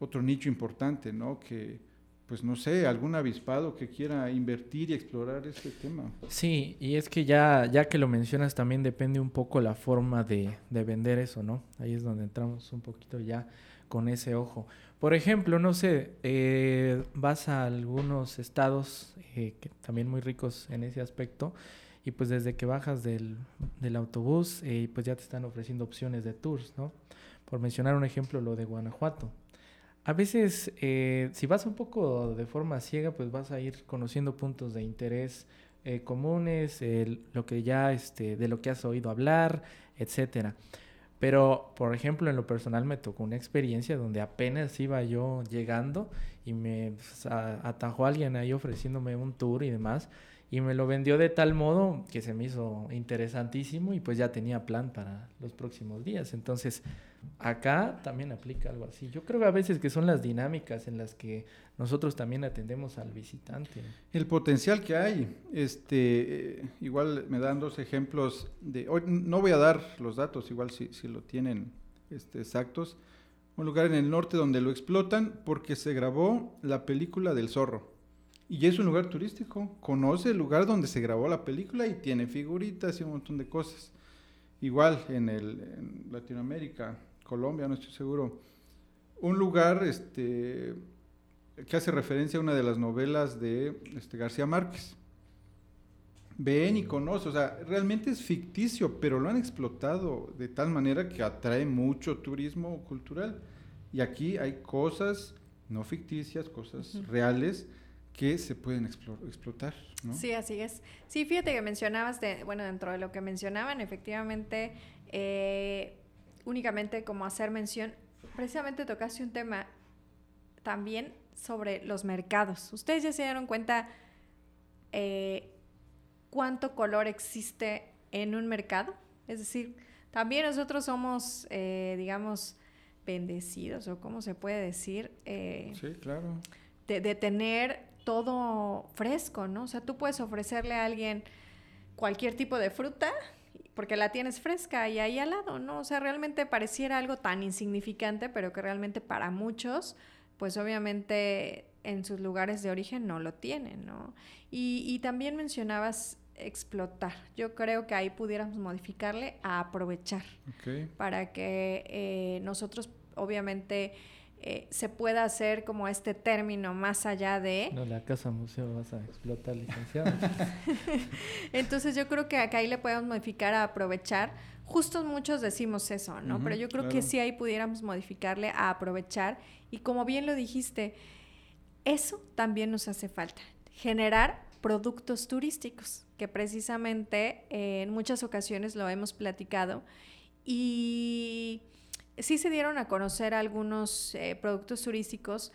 otro nicho importante, ¿no? Que, pues no sé, algún avispado que quiera invertir y explorar este tema. Sí, y es que ya, ya que lo mencionas también depende un poco la forma de, de vender eso, ¿no? Ahí es donde entramos un poquito ya con ese ojo. Por ejemplo, no sé, eh, vas a algunos estados eh, que también muy ricos en ese aspecto y pues desde que bajas del, del autobús eh, pues ya te están ofreciendo opciones de tours, ¿no? Por mencionar un ejemplo, lo de Guanajuato. A veces, si vas un poco de forma ciega, pues vas a ir conociendo puntos de interés comunes, lo que ya, este, de lo que has oído hablar, etcétera. Pero, por ejemplo, en lo personal me tocó una experiencia donde apenas iba yo llegando y me pues, atajó alguien ahí ofreciéndome un tour y demás. Y me lo vendió de tal modo que se me hizo interesantísimo y pues ya tenía plan para los próximos días. Entonces, acá también aplica algo así. Yo creo que a veces que son las dinámicas en las que nosotros también atendemos al visitante. El potencial que hay, este, eh, igual me dan dos ejemplos de, hoy no voy a dar los datos, igual si, si lo tienen este, exactos, un lugar en el norte donde lo explotan porque se grabó la película del zorro. Y es un lugar turístico, conoce el lugar donde se grabó la película y tiene figuritas y un montón de cosas. Igual en, el, Latinoamérica, Colombia, no estoy seguro, un lugar este, que hace referencia a una de las novelas de este, García Márquez. Ven y conoce, o sea, realmente es ficticio, pero lo han explotado de tal manera que atrae mucho turismo cultural. Y aquí hay cosas no ficticias, cosas reales que se pueden explotar. ¿no? Sí, así es. Sí, fíjate que mencionabas, de, bueno, dentro de lo que mencionaban, efectivamente, eh, únicamente como hacer mención, precisamente tocaste un tema también sobre los mercados. Ustedes ya se dieron cuenta eh, cuánto color existe en un mercado. Es decir, también nosotros somos, eh, digamos, bendecidos, o cómo se puede decir. sí, claro. De, de, tener todo fresco, ¿no? O sea, tú puedes ofrecerle a alguien cualquier tipo de fruta porque la tienes fresca y ahí al lado, ¿no? O sea, realmente pareciera algo tan insignificante, pero que realmente para muchos, pues obviamente en sus lugares de origen no lo tienen, ¿no? Y, también mencionabas explotar. Yo creo que ahí pudiéramos modificarle a aprovechar para que eh, nosotros obviamente eh, se pueda hacer como este término más allá de... No, la casa museo vas a explotar, licenciado. [laughs] Entonces yo creo que acá ahí le podemos modificar a aprovechar. Justo muchos decimos eso, ¿no? Pero yo creo que sí ahí pudiéramos modificarle a aprovechar. Y como bien lo dijiste, eso también nos hace falta. Generar productos turísticos, que precisamente eh, en muchas ocasiones lo hemos platicado. Y sí se dieron a conocer algunos eh, productos turísticos,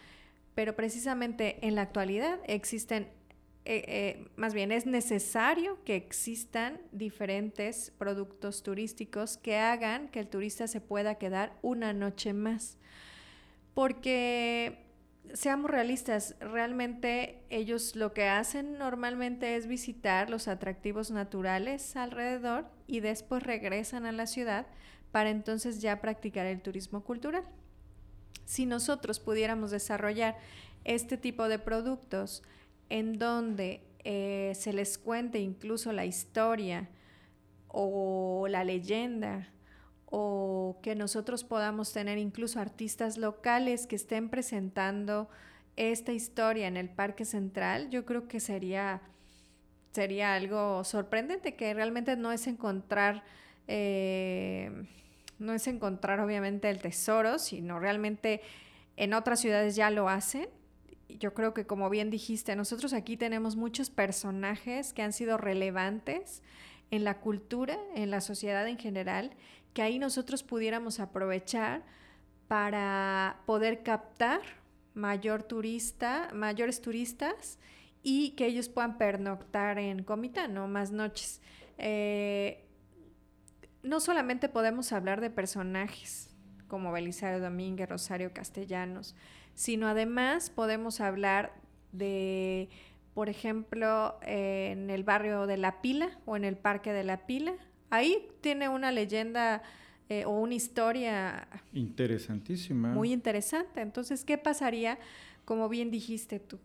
pero precisamente en la actualidad existen eh, eh, más bien es necesario que existan diferentes productos turísticos que hagan que el turista se pueda quedar una noche más. Porque, seamos realistas, realmente ellos lo que hacen normalmente es visitar los atractivos naturales alrededor y después regresan a la ciudad para entonces ya practicar el turismo cultural. Si nosotros pudiéramos desarrollar este tipo de productos, en donde eh, se les cuente incluso la historia o la leyenda o que nosotros podamos tener incluso artistas locales que estén presentando esta historia en el Parque Central, yo creo que sería, sería algo sorprendente, que realmente no es encontrar, eh, no es encontrar obviamente el tesoro, sino realmente en otras ciudades ya lo hacen yo creo que como bien dijiste, nosotros aquí tenemos muchos personajes que han sido relevantes en la cultura, en la sociedad en general, que ahí nosotros pudiéramos aprovechar para poder captar mayor turista, mayores turistas y que ellos puedan pernoctar en Comitán, ¿no? Más noches. Eh, no solamente podemos hablar de personajes como Belisario Domínguez, Rosario Castellanos, sino además podemos hablar de, por ejemplo, en el barrio de La Pila o en el Parque de La Pila. Ahí tiene una leyenda eh, o una historia interesantísima. Muy interesante. Entonces, ¿qué pasaría, como bien dijiste tú?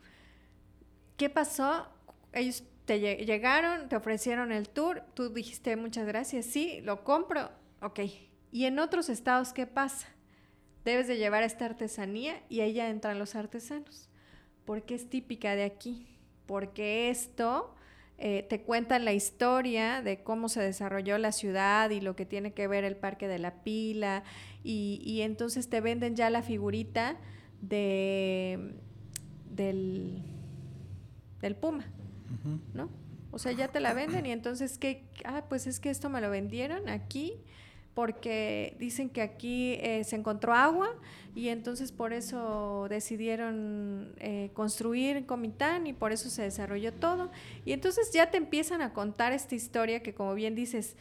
¿Qué pasó? Ellos te llegaron, te ofrecieron el tour, tú dijiste muchas gracias, sí, lo compro, ok. ¿Y en otros estados qué pasa? debes de llevar esta artesanía y ahí ya entran los artesanos, porque es típica de aquí, porque esto eh, te cuenta la historia de cómo se desarrolló la ciudad y lo que tiene que ver el Parque de la Pila, y, entonces te venden ya la figurita de, del, del puma, ¿no? O sea, ya te la venden y entonces, ¿qué? Ah, pues es que esto me lo vendieron aquí porque dicen que aquí eh, se encontró agua y entonces por eso decidieron eh, construir Comitán y por eso se desarrolló todo. Y entonces ya te empiezan a contar esta historia que como bien dices,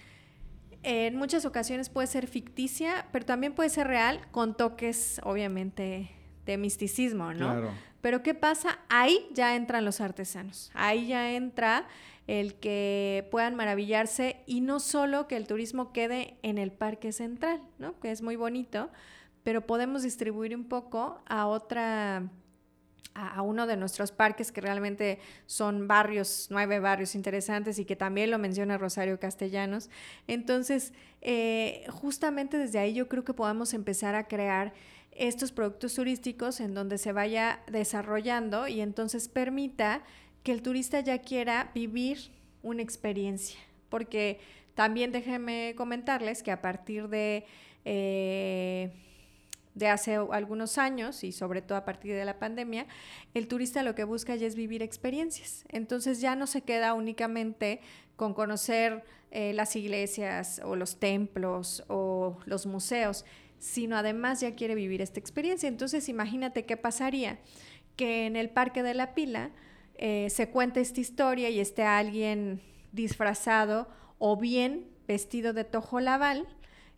en muchas ocasiones puede ser ficticia, pero también puede ser real con toques obviamente de misticismo, ¿no? Claro. Pero ¿qué pasa? Ahí ya entran los artesanos, ahí ya entra el que puedan maravillarse y no solo que el turismo quede en el parque central, ¿no? que es muy bonito, pero podemos distribuir un poco a otra a, uno de nuestros parques que realmente son barrios, nueve barrios interesantes y que también lo menciona Rosario Castellanos. Entonces, eh, justamente desde ahí yo creo que podemos empezar a crear estos productos turísticos en donde se vaya desarrollando y entonces permita que el turista ya quiera vivir una experiencia, porque también déjenme comentarles que a partir de, eh, de hace algunos años y sobre todo a partir de la pandemia, el turista lo que busca ya es vivir experiencias. Entonces ya no se queda únicamente con conocer eh, las iglesias o los templos o los museos, sino además ya quiere vivir esta experiencia. Entonces imagínate qué pasaría que en el Parque de la Pila, eh, se cuenta esta historia y esté alguien disfrazado o bien vestido de tojo laval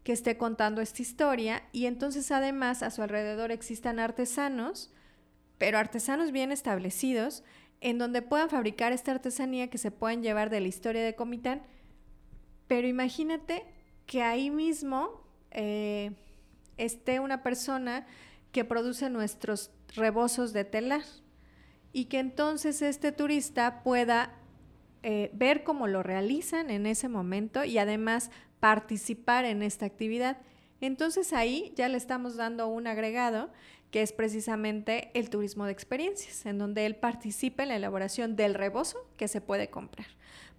que esté contando esta historia y entonces además a su alrededor existan artesanos, pero artesanos bien establecidos, en donde puedan fabricar esta artesanía que se puedan llevar de la historia de Comitán. Pero imagínate que ahí mismo eh, esté una persona que produce nuestros rebozos de telar y que entonces este turista pueda eh, ver cómo lo realizan en ese momento y además participar en esta actividad. Entonces ahí ya le estamos dando un agregado que es precisamente el turismo de experiencias, en donde él participa en la elaboración del rebozo que se puede comprar.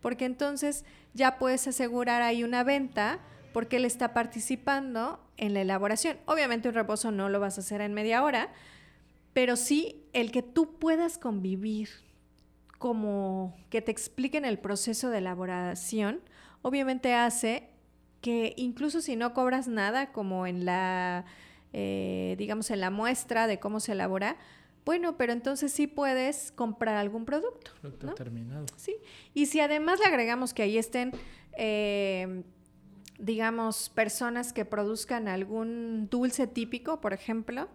Porque entonces ya puedes asegurar ahí una venta porque él está participando en la elaboración. Obviamente un rebozo no lo vas a hacer en media hora, pero sí el que tú puedas convivir, como que te expliquen el proceso de elaboración, obviamente hace que incluso si no cobras nada, como en la, eh, digamos, en la muestra de cómo se elabora, bueno, pero entonces sí puedes comprar algún producto. Producto terminado. Sí. Y si además le agregamos que ahí estén, eh, digamos, personas que produzcan algún dulce típico, por ejemplo,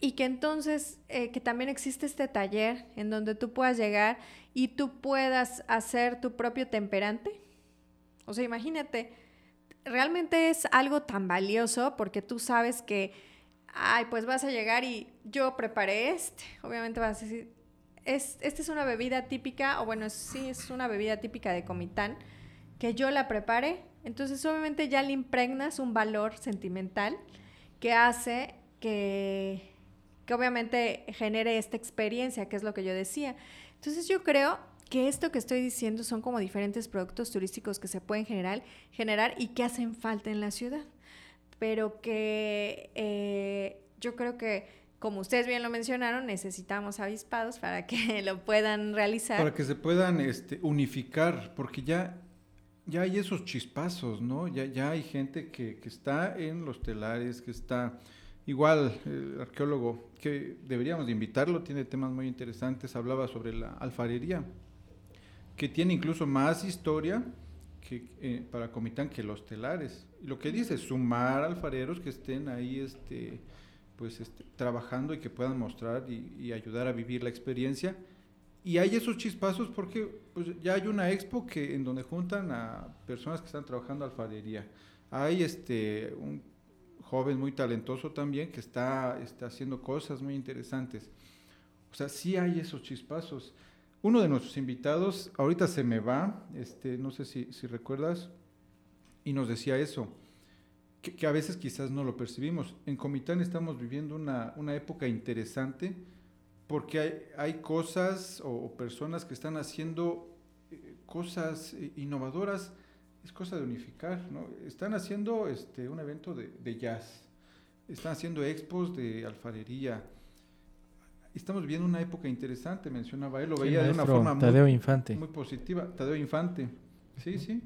y que entonces, eh, que también existe este taller en donde tú puedas llegar y tú puedas hacer tu propio temperante. O sea, imagínate, realmente es algo tan valioso porque tú sabes que, ay, pues vas a llegar y yo preparé este. Obviamente vas a decir, es, esta es una bebida típica, o bueno, sí, es una bebida típica de Comitán, que yo la preparé. Entonces, obviamente ya le impregnas un valor sentimental que hace que que obviamente genere esta experiencia, que es lo que yo decía. Entonces yo creo que esto que estoy diciendo son como diferentes productos turísticos que se pueden generar, generar y que hacen falta en la ciudad. Pero que eh, yo creo que, como ustedes bien lo mencionaron, necesitamos avispados para que [laughs] lo puedan realizar. Para que se puedan este, unificar, porque ya, ya hay esos chispazos, ¿no? Ya, ya hay gente que, que está en los telares, que está Igual, el arqueólogo, que deberíamos de invitarlo, tiene temas muy interesantes, hablaba sobre la alfarería, que tiene incluso más historia que, eh, para Comitán que los telares. Lo que dice, sumar alfareros que estén ahí este, pues, este, trabajando y que puedan mostrar y, ayudar a vivir la experiencia. Y hay esos chispazos porque pues, ya hay una expo que, en donde juntan a personas que están trabajando alfarería. Hay este, un joven muy talentoso también que está, está haciendo cosas muy interesantes. O sea, sí hay esos chispazos. Uno de nuestros invitados, ahorita se me va, este, no sé si, si recuerdas, y nos decía eso, que, a veces quizás no lo percibimos. En Comitán estamos viviendo una, una época interesante porque hay, hay cosas o, personas que están haciendo eh, cosas eh, innovadoras es cosa de unificar, ¿no? Están haciendo este, un evento de, de jazz, están haciendo expos de alfarería. Estamos viviendo una época interesante, mencionaba él, lo veía de una forma muy, Infante. muy positiva. Tadeo Infante, sí, sí.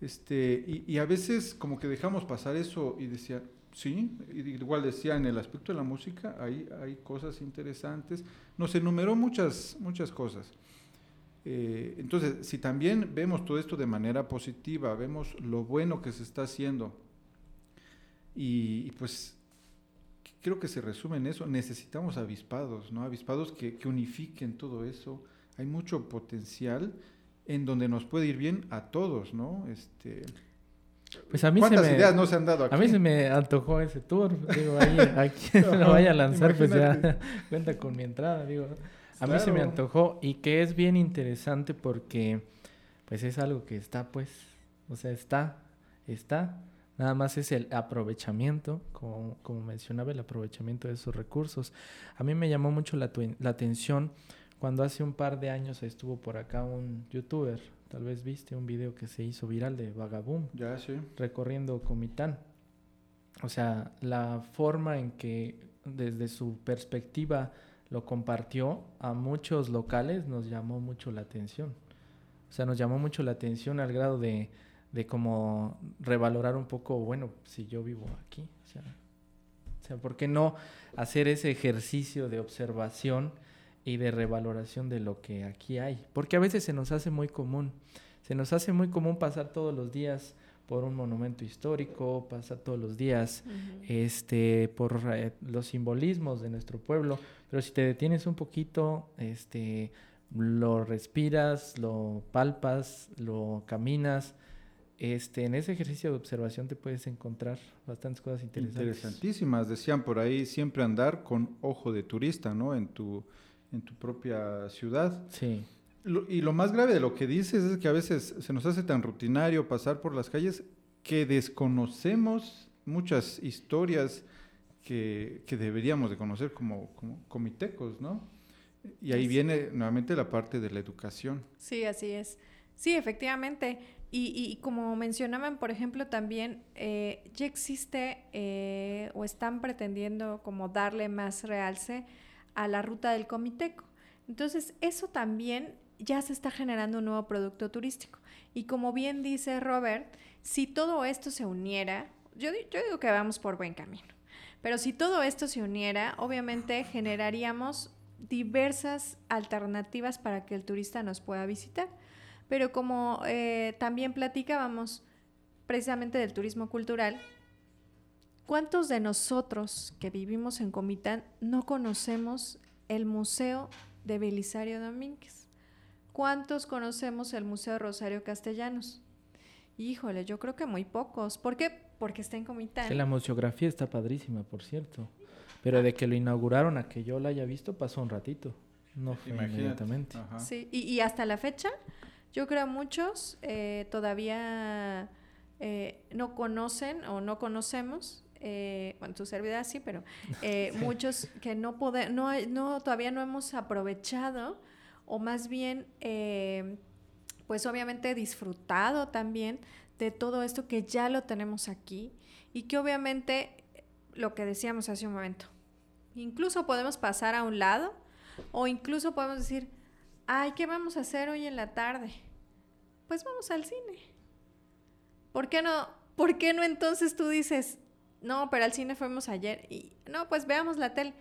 Este, y, y, a veces como que dejamos pasar eso y decía, sí, igual decía en el aspecto de la música, hay, hay cosas interesantes. Nos enumeró muchas, muchas cosas. Eh, entonces, si también vemos todo esto de manera positiva, vemos lo bueno que se está haciendo, y, pues creo que se resume en eso, necesitamos avispados, ¿no? Avispados que, unifiquen todo eso. Hay mucho potencial en donde nos puede ir bien a todos, ¿no? Este, pues a mí ¿Cuántas se me, ideas no se han dado aquí? A mí se me antojó ese tour. [laughs] Digo, ahí, aquí lo vaya a lanzar, pues ya [laughs] cuenta con mi entrada, digo. A mí se me antojó y que es bien interesante porque pues es algo que está pues, o sea, está, está. Nada más es el aprovechamiento, como, como mencionaba, el aprovechamiento de esos recursos. A mí me llamó mucho la, la atención cuando hace un par de años estuvo por acá un youtuber, tal vez viste un video que se hizo viral de Vagaboom, ya, sí. recorriendo Comitán. O sea, la forma en que desde su perspectiva lo compartió a muchos locales, nos llamó mucho la atención. O sea, nos llamó mucho la atención al grado de, de como revalorar un poco, bueno, si yo vivo aquí, o sea, o sea, ¿por qué no hacer ese ejercicio de observación y de revaloración de lo que aquí hay? Porque a veces se nos hace muy común, se nos hace muy común pasar todos los días por un monumento histórico, pasar todos los días este, por eh, los simbolismos de nuestro pueblo, pero si te detienes un poquito, este, lo respiras, lo palpas, lo caminas, este, en ese ejercicio de observación te puedes encontrar bastantes cosas interesantes. Interesantísimas, decían por ahí, siempre andar con ojo de turista, ¿no? En tu, en tu propia ciudad. Sí. y lo más grave de lo que dices es que a veces se nos hace tan rutinario pasar por las calles que desconocemos muchas historias que, deberíamos de conocer como, como comitecos, ¿no? Y ahí viene nuevamente la parte de la educación. Sí, así es. Sí, efectivamente. Y, y como mencionaban, por ejemplo, también eh, ya existe eh, o están pretendiendo como darle más realce a la ruta del comiteco. Entonces, eso también ya se está generando un nuevo producto turístico. Y como bien dice Robert, si todo esto se uniera, yo, yo digo que vamos por buen camino. Pero si todo esto se uniera, obviamente generaríamos diversas alternativas para que el turista nos pueda visitar. Pero como eh, también platicábamos precisamente del turismo cultural, ¿cuántos de nosotros que vivimos en Comitán no conocemos el Museo de Belisario Domínguez? ¿Cuántos conocemos el Museo Rosario Castellanos? Híjole, yo creo que muy pocos. ¿Por qué? Porque está en Comitán. la museografía está padrísima, por cierto. Pero de que lo inauguraron a que yo la haya visto pasó un ratito. No fue inmediatamente. Sí, y, hasta la fecha, yo creo muchos eh, todavía eh, no conocen o no conocemos eh, bueno, tu servidor sí, pero [laughs] eh, muchos que no, poder, no, no, todavía no hemos aprovechado o más bien, eh, pues obviamente disfrutado también de todo esto que ya lo tenemos aquí y que obviamente, lo que decíamos hace un momento, incluso podemos pasar a un lado o incluso podemos decir, ay, ¿qué vamos a hacer hoy en la tarde? Pues vamos al cine. ¿Por qué no? ¿Por qué no entonces tú dices, no, pero al cine fuimos ayer y no, pues veamos la tele?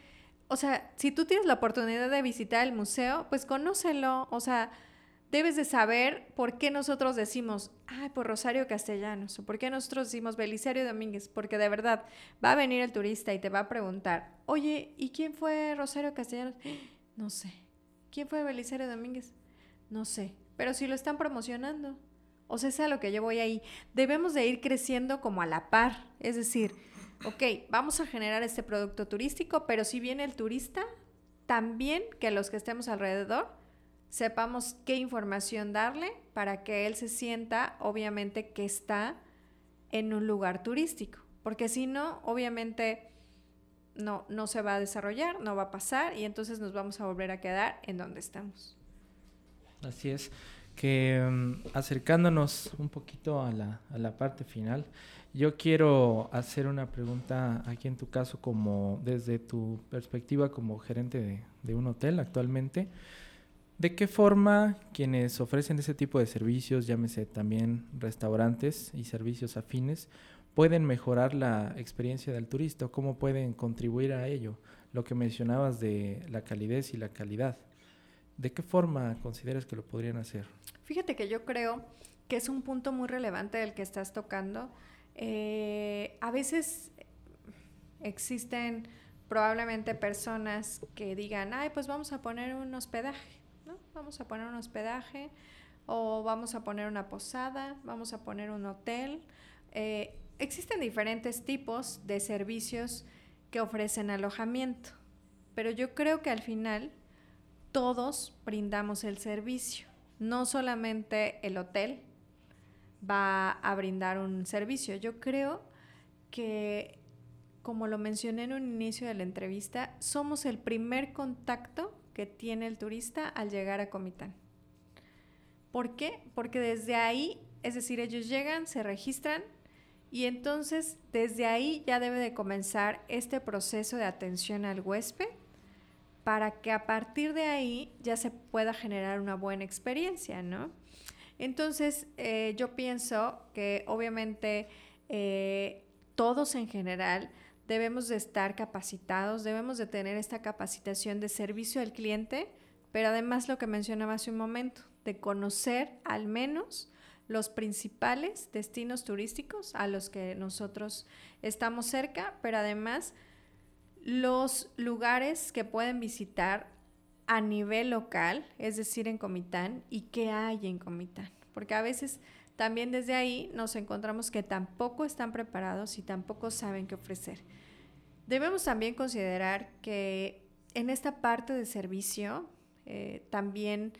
o sea, si tú tienes la oportunidad de visitar el museo, pues conócelo, o sea, debes de saber por qué nosotros decimos, ay, por Rosario Castellanos, o por qué nosotros decimos Belisario Domínguez, porque de verdad va a venir el turista y te va a preguntar, oye, ¿y quién fue Rosario Castellanos? [gasps] No sé. ¿Quién fue Belisario Domínguez? No sé. Pero si lo están promocionando. O sea, es a lo que yo voy ahí. Debemos de ir creciendo como a la par. Es decir, ok, vamos a generar este producto turístico, pero si viene el turista, también que los que estemos alrededor sepamos qué información darle para que él se sienta, obviamente, que está en un lugar turístico. Porque si no, obviamente no, no se va a desarrollar, no va a pasar y entonces nos vamos a volver a quedar en donde estamos. Así es, que mm, acercándonos un poquito a la, a la parte final, yo quiero hacer una pregunta aquí en tu caso, como desde tu perspectiva como gerente de, un hotel actualmente. ¿De qué forma quienes ofrecen ese tipo de servicios, llámese también restaurantes y servicios afines, pueden mejorar la experiencia del turista? ¿Cómo pueden contribuir a ello? Lo que mencionabas de la calidez y la calidad. ¿De qué forma consideras que lo podrían hacer? Fíjate que yo creo que es un punto muy relevante el que estás tocando eh, a veces existen probablemente personas que digan, ay, pues vamos a poner un hospedaje, ¿no? Vamos a poner un hospedaje o vamos a poner una posada, vamos a poner un hotel. Eh, existen diferentes tipos de servicios que ofrecen alojamiento, pero yo creo que al final todos brindamos el servicio, no solamente el hotel, va a brindar un servicio. Yo creo que, como lo mencioné en un inicio de la entrevista, somos el primer contacto que tiene el turista al llegar a Comitán. ¿Por qué? Porque desde ahí, es decir, ellos llegan, se registran y entonces desde ahí ya debe de comenzar este proceso de atención al huésped para que a partir de ahí ya se pueda generar una buena experiencia, ¿no? Entonces, eh, yo pienso que obviamente eh, todos en general debemos de estar capacitados, debemos de tener esta capacitación de servicio al cliente, pero además lo que mencionaba hace un momento, de conocer al menos los principales destinos turísticos a los que nosotros estamos cerca, pero además los lugares que pueden visitar a nivel local, es decir, en Comitán, y qué hay en Comitán. Porque a veces también desde ahí nos encontramos que tampoco están preparados y tampoco saben qué ofrecer. Debemos también considerar que en esta parte de servicio eh, también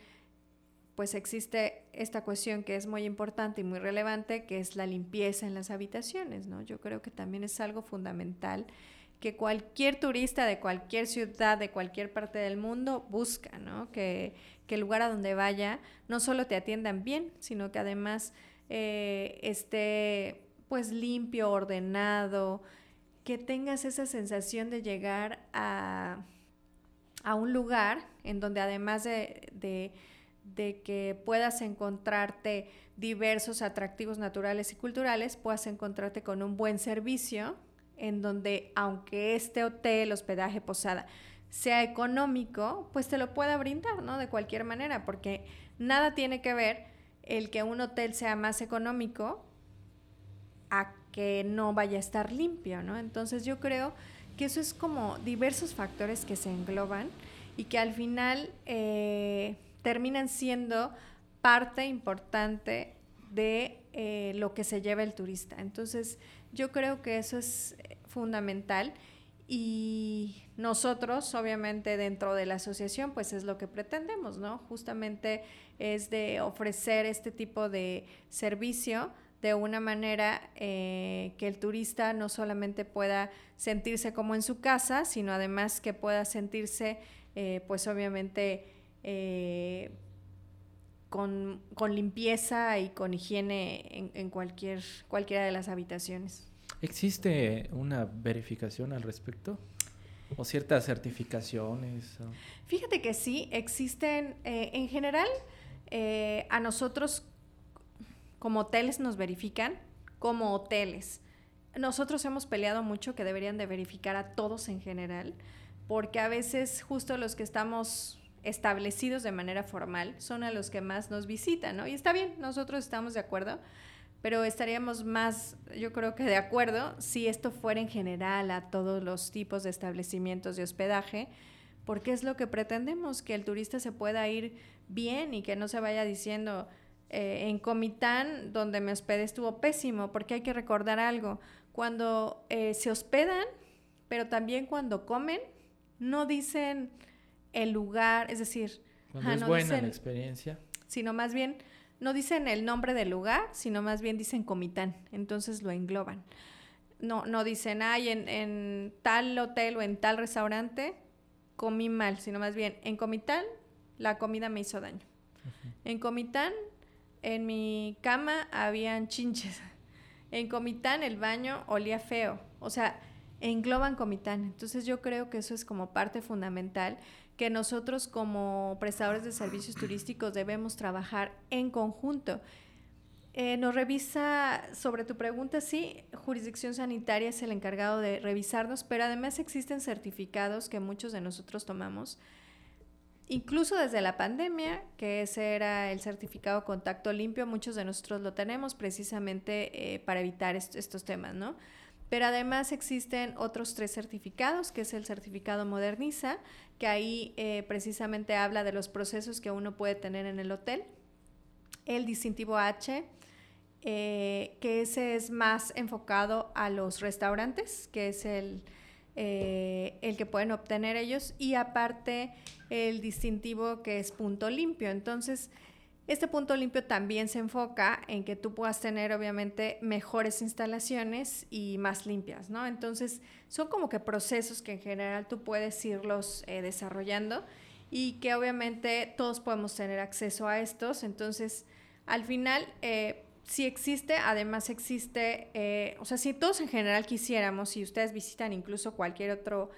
pues existe esta cuestión que es muy importante y muy relevante, que es la limpieza en las habitaciones, ¿no? Yo creo que también es algo fundamental que cualquier turista de cualquier ciudad, de cualquier parte del mundo busca, ¿no? Que, el lugar a donde vaya no solo te atiendan bien, sino que además eh, esté pues limpio, ordenado, que tengas esa sensación de llegar a, a un lugar en donde además de, de, de que puedas encontrarte diversos atractivos naturales y culturales, puedas encontrarte con un buen servicio, en donde aunque este hotel, hospedaje, posada, sea económico, pues te lo pueda brindar, ¿no? De cualquier manera, porque nada tiene que ver el que un hotel sea más económico a que no vaya a estar limpio, ¿no? Entonces yo creo que eso es como diversos factores que se engloban y que al final eh, terminan siendo parte importante de eh, lo que se lleva el turista. Entonces, yo creo que eso es eh, fundamental y nosotros, obviamente, dentro de la asociación, pues es lo que pretendemos, ¿no? Justamente es de ofrecer este tipo de servicio de una manera eh, que el turista no solamente pueda sentirse como en su casa, sino además que pueda sentirse, pues obviamente, con, limpieza y con higiene en, cualquier, cualquiera de las habitaciones. ¿Existe una verificación al respecto? ¿O ciertas certificaciones? Fíjate que sí, existen eh, en general, eh, a nosotros como hoteles nos verifican como hoteles. Nosotros hemos peleado mucho que deberían de verificar a todos en general, porque a veces justo los que estamos establecidos de manera formal son a los que más nos visitan, ¿no? Y está bien, nosotros estamos de acuerdo, pero estaríamos más, yo creo que de acuerdo, si esto fuera en general a todos los tipos de establecimientos de hospedaje, porque es lo que pretendemos, que el turista se pueda ir bien y que no se vaya diciendo, eh, en Comitán, donde me hospedé, estuvo pésimo, porque hay que recordar algo, cuando eh, se hospedan, pero también cuando comen, no dicen el lugar, es decir, Cuando es buena la experiencia. Sino más bien, no dicen el nombre del lugar, sino más bien dicen Comitán, entonces lo engloban. No, no dicen, ay, en, en tal hotel o en tal restaurante comí mal, sino más bien, en Comitán la comida me hizo daño. En Comitán, en mi cama habían chinches. En Comitán el baño olía feo. O sea, engloban Comitán. Entonces yo creo que eso es como parte fundamental que nosotros como prestadores de servicios turísticos debemos trabajar en conjunto. Eh, nos revisa, sobre tu pregunta, sí, jurisdicción sanitaria es el encargado de revisarnos, pero además existen certificados que muchos de nosotros tomamos, incluso desde la pandemia, que ese era el certificado contacto limpio, muchos de nosotros lo tenemos precisamente eh, para evitar estos temas, ¿no? Pero además existen otros tres certificados, que es el certificado Moderniza, que ahí eh, precisamente habla de los procesos que uno puede tener en el hotel. El distintivo H, eh, que ese es más enfocado a los restaurantes, que es el, eh, el que pueden obtener ellos. Y aparte el distintivo que es punto limpio. Entonces, este punto limpio también se enfoca en que tú puedas tener obviamente mejores instalaciones y más limpias, ¿no? Entonces son como que procesos que en general tú puedes irlos eh, desarrollando y que obviamente todos podemos tener acceso a estos. Entonces al final eh, si existe, además existe, eh, o sea, si todos en general quisiéramos, si ustedes visitan incluso cualquier otro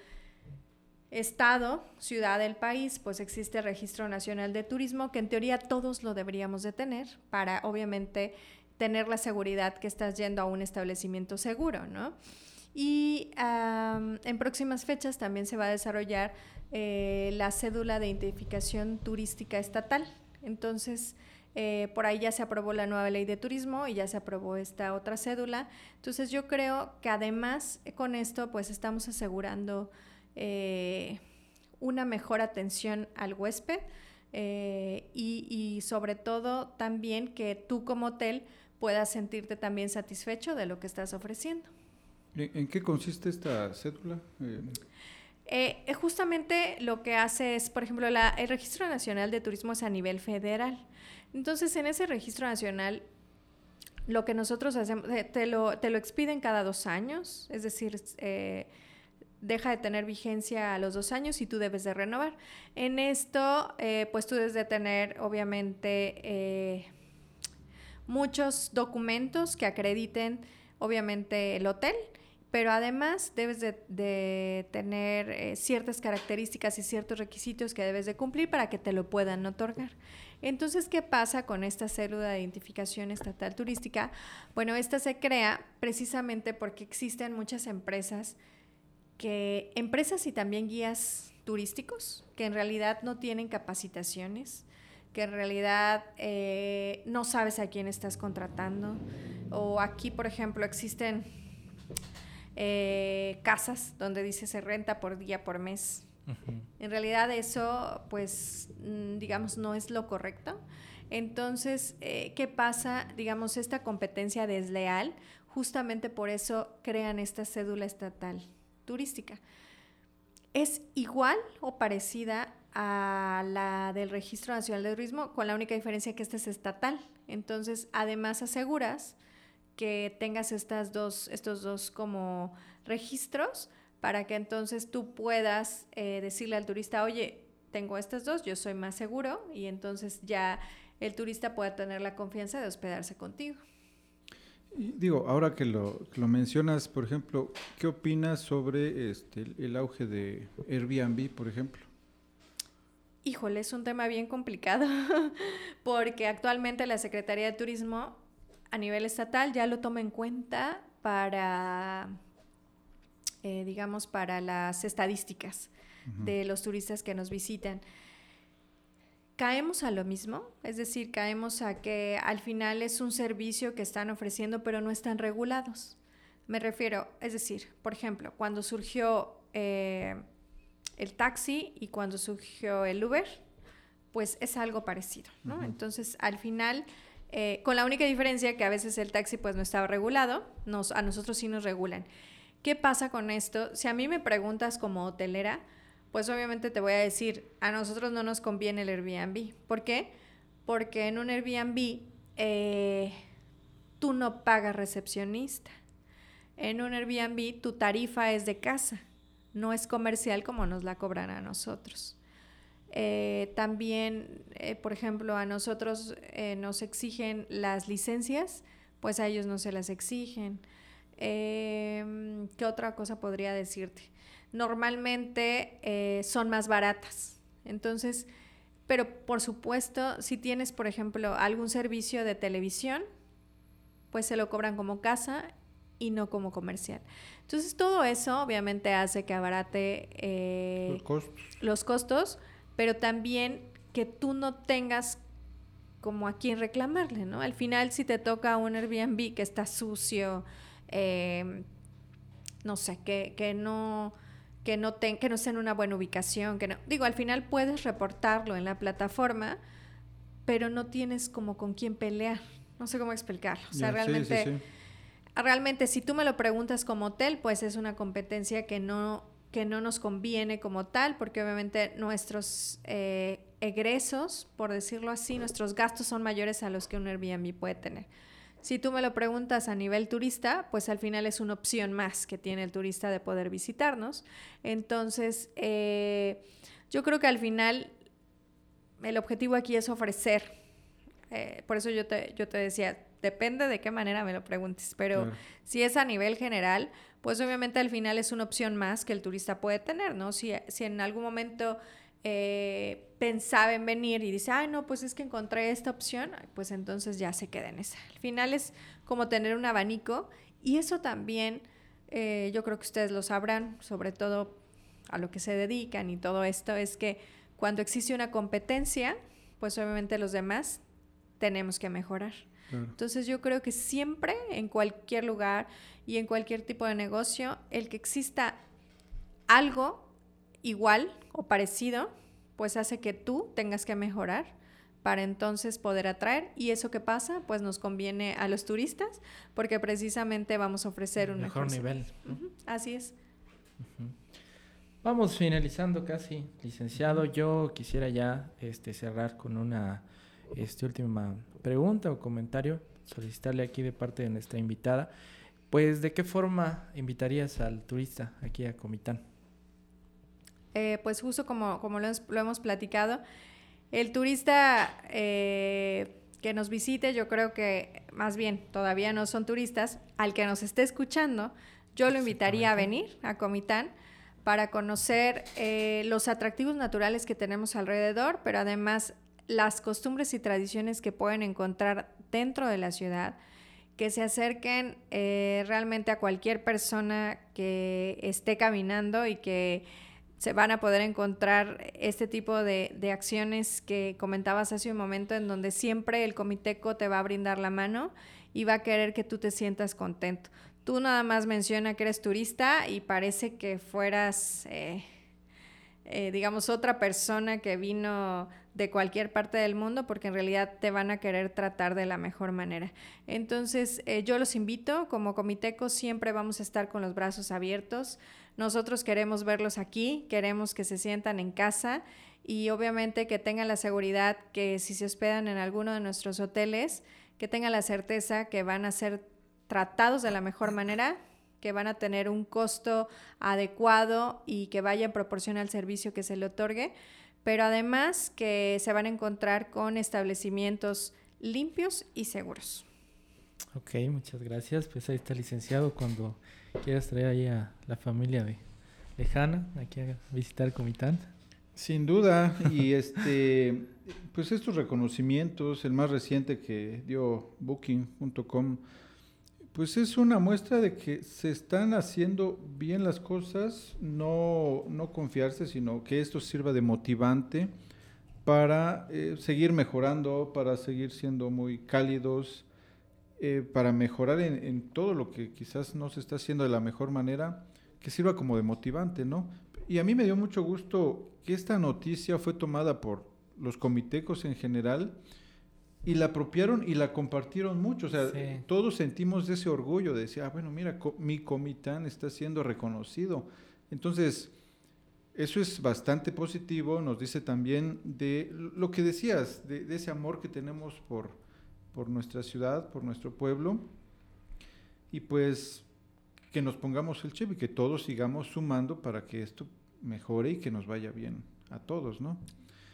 estado, ciudad del país, pues existe Registro Nacional de Turismo, que en teoría todos lo deberíamos de tener para obviamente tener la seguridad que estás yendo a un establecimiento seguro, ¿no? Y en próximas fechas también se va a desarrollar eh, la cédula de identificación turística estatal. Entonces, eh, por ahí ya se aprobó la nueva ley de turismo y ya se aprobó esta otra cédula. Entonces, yo creo que además con esto, pues estamos asegurando eh, una mejor atención al huésped eh, y, sobre todo también que tú como hotel puedas sentirte también satisfecho de lo que estás ofreciendo. ¿En qué consiste esta cédula? Eh, justamente lo que hace es, por ejemplo, la, el Registro Nacional de Turismo es a nivel federal. Entonces, en ese registro nacional, lo que nosotros hacemos, te lo, te lo expiden cada dos años, es decir, deja de tener vigencia a los dos años y tú debes de renovar. En esto, eh, pues tú debes de tener, obviamente, eh, muchos documentos que acrediten, obviamente, el hotel, pero además debes de, tener eh, ciertas características y ciertos requisitos que debes de cumplir para que te lo puedan otorgar. Entonces, ¿qué pasa con esta célula de identificación estatal turística? Bueno, esta se crea precisamente porque existen muchas empresas que empresas y también guías turísticos que en realidad no tienen capacitaciones, que en realidad eh, no sabes a quién estás contratando. O aquí, por ejemplo, existen eh, casas donde dice se renta por día, por mes. En realidad eso, pues, mm, digamos, no es lo correcto. Entonces, eh, ¿qué pasa? Digamos, esta competencia desleal, justamente por eso crean esta cédula estatal turística. Es igual o parecida a la del Registro Nacional de Turismo, con la única diferencia que esta es estatal. Entonces, además aseguras que tengas estas dos, estos dos como registros para que entonces tú puedas eh, decirle al turista, oye, tengo estas dos, yo soy más seguro y entonces ya el turista pueda tener la confianza de hospedarse contigo. Digo, ahora que lo, lo, mencionas, por ejemplo, ¿qué opinas sobre este, el auge de Airbnb, por ejemplo? Híjole, es un tema bien complicado [laughs] porque actualmente la Secretaría de Turismo a nivel estatal ya lo toma en cuenta para eh, digamos, para las estadísticas de los turistas que nos visitan. Caemos a lo mismo, es decir, caemos a que al final es un servicio que están ofreciendo pero no están regulados. Me refiero, es decir, por ejemplo, cuando surgió eh, el taxi y cuando surgió el Uber, pues es algo parecido, ¿no? Entonces, al final, eh, con la única diferencia que a veces el taxi pues no estaba regulado, nos, a nosotros sí nos regulan. ¿Qué pasa con esto? Si a mí me preguntas como hotelera, pues obviamente te voy a decir, a nosotros no nos conviene el Airbnb. ¿Por qué? Porque en un Airbnb eh, tú no pagas recepcionista. En un Airbnb tu tarifa es de casa, no es comercial como nos la cobran a nosotros. Eh, también, eh, por ejemplo, a nosotros nos exigen las licencias, pues a ellos no se las exigen. Eh, ¿Qué otra cosa podría decirte? Normalmente eh, son más baratas. Entonces, pero por supuesto, si tienes, por ejemplo, algún servicio de televisión, pues se lo cobran como casa y no como comercial. Entonces, todo eso obviamente hace que abarate eh, los, costos. los costos, pero también que tú no tengas como a quién reclamarle, ¿no? Al final, si te toca un Airbnb que está sucio, Em, no sé, que, que no que no, ten, que no esté en una buena ubicación, que no, digo, al final puedes reportarlo en la plataforma, pero no tienes como con quién pelear. No sé cómo explicarlo. O sea, realmente, realmente si tú me lo preguntas como hotel, pues es una competencia que no, que no nos conviene como tal, porque obviamente nuestros eh, egresos, por decirlo así, nuestros gastos son mayores a los que un Airbnb puede tener. Si tú me lo preguntas a nivel turista, pues al final es una opción más que tiene el turista de poder visitarnos. Entonces, eh, yo creo que al final el objetivo aquí es ofrecer. Eh, por eso yo te, yo te decía, depende de qué manera me lo preguntes, pero si es a nivel general, pues obviamente al final es una opción más que el turista puede tener, ¿no? Si, si en algún momento eh, pensaba en venir y dice, ay, no, pues es que encontré esta opción, pues entonces ya se queda en esa. Al final es como tener un abanico y eso también, eh, yo creo que ustedes lo sabrán, sobre todo a lo que se dedican y todo esto, es que cuando existe una competencia, pues obviamente los demás tenemos que mejorar. Entonces yo creo que siempre, en cualquier lugar y en cualquier tipo de negocio, el que exista algo igual o parecido, pues hace que tú tengas que mejorar para entonces poder atraer. Y eso que pasa, pues nos conviene a los turistas porque precisamente vamos a ofrecer un mejor, nivel. Así es. Vamos finalizando casi, licenciado. Yo quisiera ya este, cerrar con una este, última pregunta o comentario, solicitarle aquí de parte de nuestra invitada. Pues, ¿de qué forma invitarías al turista aquí a Comitán? Eh, pues justo como, como lo, hemos platicado, el turista eh, que nos visite, yo creo que más bien todavía no son turistas, al que nos esté escuchando, yo lo invitaría a venir a Comitán para conocer eh, los atractivos naturales que tenemos alrededor, pero además las costumbres y tradiciones que pueden encontrar dentro de la ciudad, que se acerquen eh, realmente a cualquier persona que esté caminando y que se van a poder encontrar este tipo de, de, acciones que comentabas hace un momento en donde siempre el comiteco te va a brindar la mano y va a querer que tú te sientas contento. Tú nada más menciona que eres turista y parece que fueras, eh, eh, digamos, otra persona que vino de cualquier parte del mundo porque en realidad te van a querer tratar de la mejor manera. Entonces, eh, yo los invito, como comitecos siempre vamos a estar con los brazos abiertos. Nosotros queremos verlos aquí, queremos que se sientan en casa y obviamente que tengan la seguridad que si se hospedan en alguno de nuestros hoteles, que tengan la certeza que van a ser tratados de la mejor manera, que van a tener un costo adecuado y que vaya en proporción al servicio que se le otorgue pero además que se van a encontrar con establecimientos limpios y seguros. Ok, muchas gracias. Pues ahí está licenciado cuando quieras traer ahí a la familia de, lejana aquí a visitar Comitán. Sin duda, y [laughs] este, pues estos reconocimientos, el más reciente que dio Booking.com, pues es una muestra de que se están haciendo bien las cosas, no, no confiarse, sino que esto sirva de motivante para eh, seguir mejorando, para seguir siendo muy cálidos, eh, para mejorar en, en, todo lo que quizás no se está haciendo de la mejor manera, que sirva como de motivante, ¿no? Y a mí me dio mucho gusto que esta noticia fue tomada por los comitecos en general, y la apropiaron y la compartieron mucho. O sea, todos sentimos ese orgullo de decir, ah, bueno, mira, mi comitán está siendo reconocido. Entonces, eso es bastante positivo. Nos dice también de lo que decías, de, ese amor que tenemos por, por nuestra ciudad, por nuestro pueblo. Y pues que nos pongamos el chip y que todos sigamos sumando para que esto mejore y que nos vaya bien a todos, ¿no?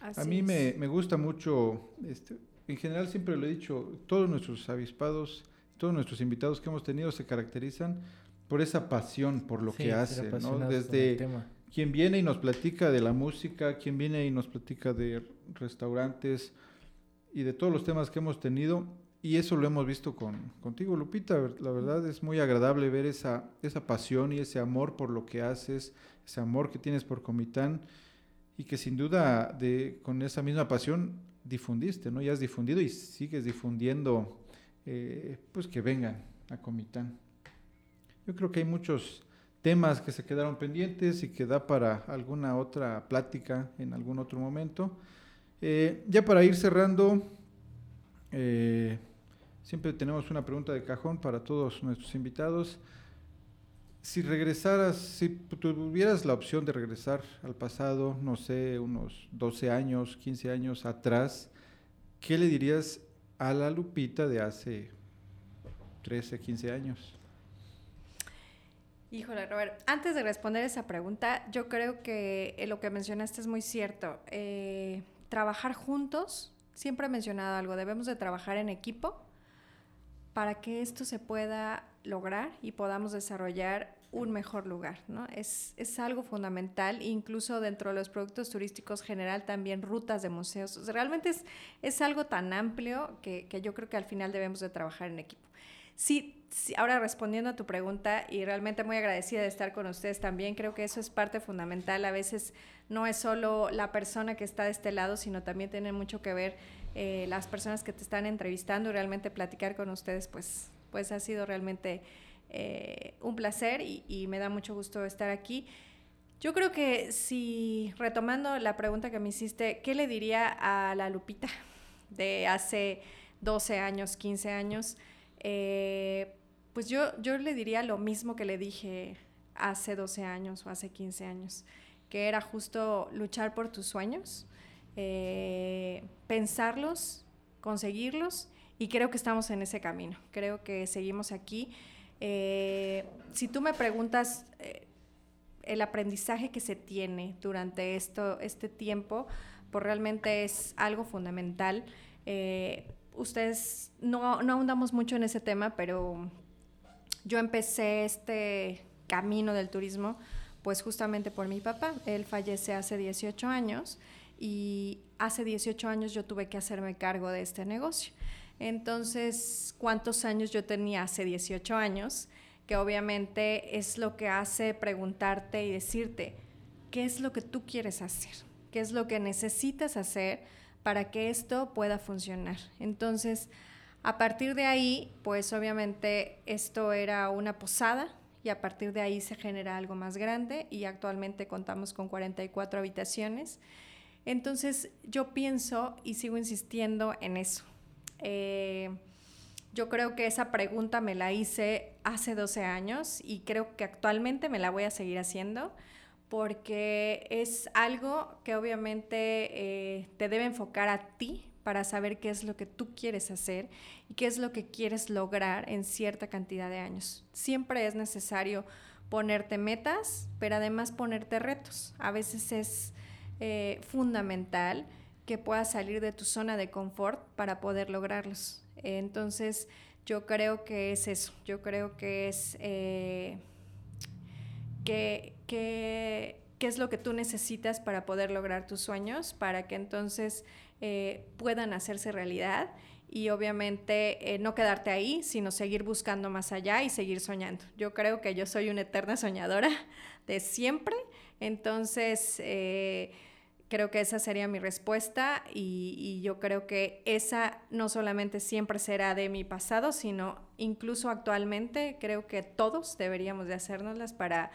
a mí me, me, gusta mucho este, en general siempre lo he dicho, todos nuestros avispados, todos nuestros invitados que hemos tenido se caracterizan por esa pasión por lo que hacen, ¿no? Desde quien viene y nos platica de la música, quien viene y nos platica de restaurantes y de todos los temas que hemos tenido, y eso lo hemos visto con, contigo, Lupita. La verdad es muy agradable ver esa, esa pasión y ese amor por lo que haces, ese amor que tienes por Comitán, y que sin duda de, con esa misma pasión difundiste, ¿no? Ya has difundido y sigues difundiendo, eh, pues que vengan a Comitán. Yo creo que hay muchos temas que se quedaron pendientes y que da para alguna otra plática en algún otro momento. Eh, ya para ir cerrando, eh, siempre tenemos una pregunta de cajón para todos nuestros invitados si regresaras, si tuvieras la opción de regresar al pasado, no sé, unos 12 años, 15 años atrás, ¿qué le dirías a la Lupita de hace 13, 15 años? Híjole, Robert, antes de responder esa pregunta, yo creo que lo que mencionaste es muy cierto. Eh, trabajar juntos, siempre he mencionado algo, debemos de trabajar en equipo para que esto se pueda lograr y podamos desarrollar un mejor lugar, ¿no? Es, es, algo fundamental, incluso dentro de los productos turísticos general también rutas de museos. realmente es, es algo tan amplio que, que, yo creo que al final debemos de trabajar en equipo. Sí, sí, ahora respondiendo a tu pregunta y realmente muy agradecida de estar con ustedes también, creo que eso es parte fundamental. A veces no es solo la persona que está de este lado, sino también tiene mucho que ver eh, las personas que te están entrevistando realmente platicar con ustedes, pues, pues ha sido realmente eh, un placer y, me da mucho gusto estar aquí. Yo creo que si, retomando la pregunta que me hiciste, ¿qué le diría a la Lupita de hace 12 años, 15 años? Eh, pues yo, yo le diría lo mismo que le dije hace 12 años o hace 15 años, que era justo luchar por tus sueños, eh, pensarlos, conseguirlos y creo que estamos en ese camino. Creo que seguimos aquí. Eh, si tú me preguntas eh, el aprendizaje que se tiene durante esto, este tiempo, pues realmente es algo fundamental. ustedes no, no ahondamos mucho en ese tema, pero yo empecé este camino del turismo, pues justamente por mi papá. Él fallece hace 18 años y hace 18 años yo tuve que hacerme cargo de este negocio. Entonces, ¿cuántos años yo tenía hace 18 años? Que obviamente es lo que hace preguntarte y decirte, ¿qué es lo que tú quieres hacer? ¿Qué es lo que necesitas hacer para que esto pueda funcionar? Entonces, a partir de ahí, pues obviamente esto era una posada y a partir de ahí se genera algo más grande y actualmente contamos con 44 habitaciones. Entonces yo pienso y sigo insistiendo en eso. Eh, yo creo que esa pregunta me la hice hace 12 años y creo que actualmente me la voy a seguir haciendo porque es algo que obviamente eh, te debe enfocar a ti para saber qué es lo que tú quieres hacer y qué es lo que quieres lograr en cierta cantidad de años. Siempre es necesario ponerte metas, pero además ponerte retos. A veces es eh, fundamental que puedas salir de tu zona de confort para poder lograrlos. entonces, yo creo que es eso. Yo creo que es eh, que, qué es lo que tú necesitas para poder lograr tus sueños, para que entonces eh, puedan hacerse realidad y obviamente eh, no quedarte ahí, sino seguir buscando más allá y seguir soñando. Yo creo que yo soy una eterna soñadora [laughs] de siempre, entonces eh, creo que esa sería mi respuesta y, yo creo que esa no solamente siempre será de mi pasado, sino incluso actualmente creo que todos deberíamos de hacérnoslas para,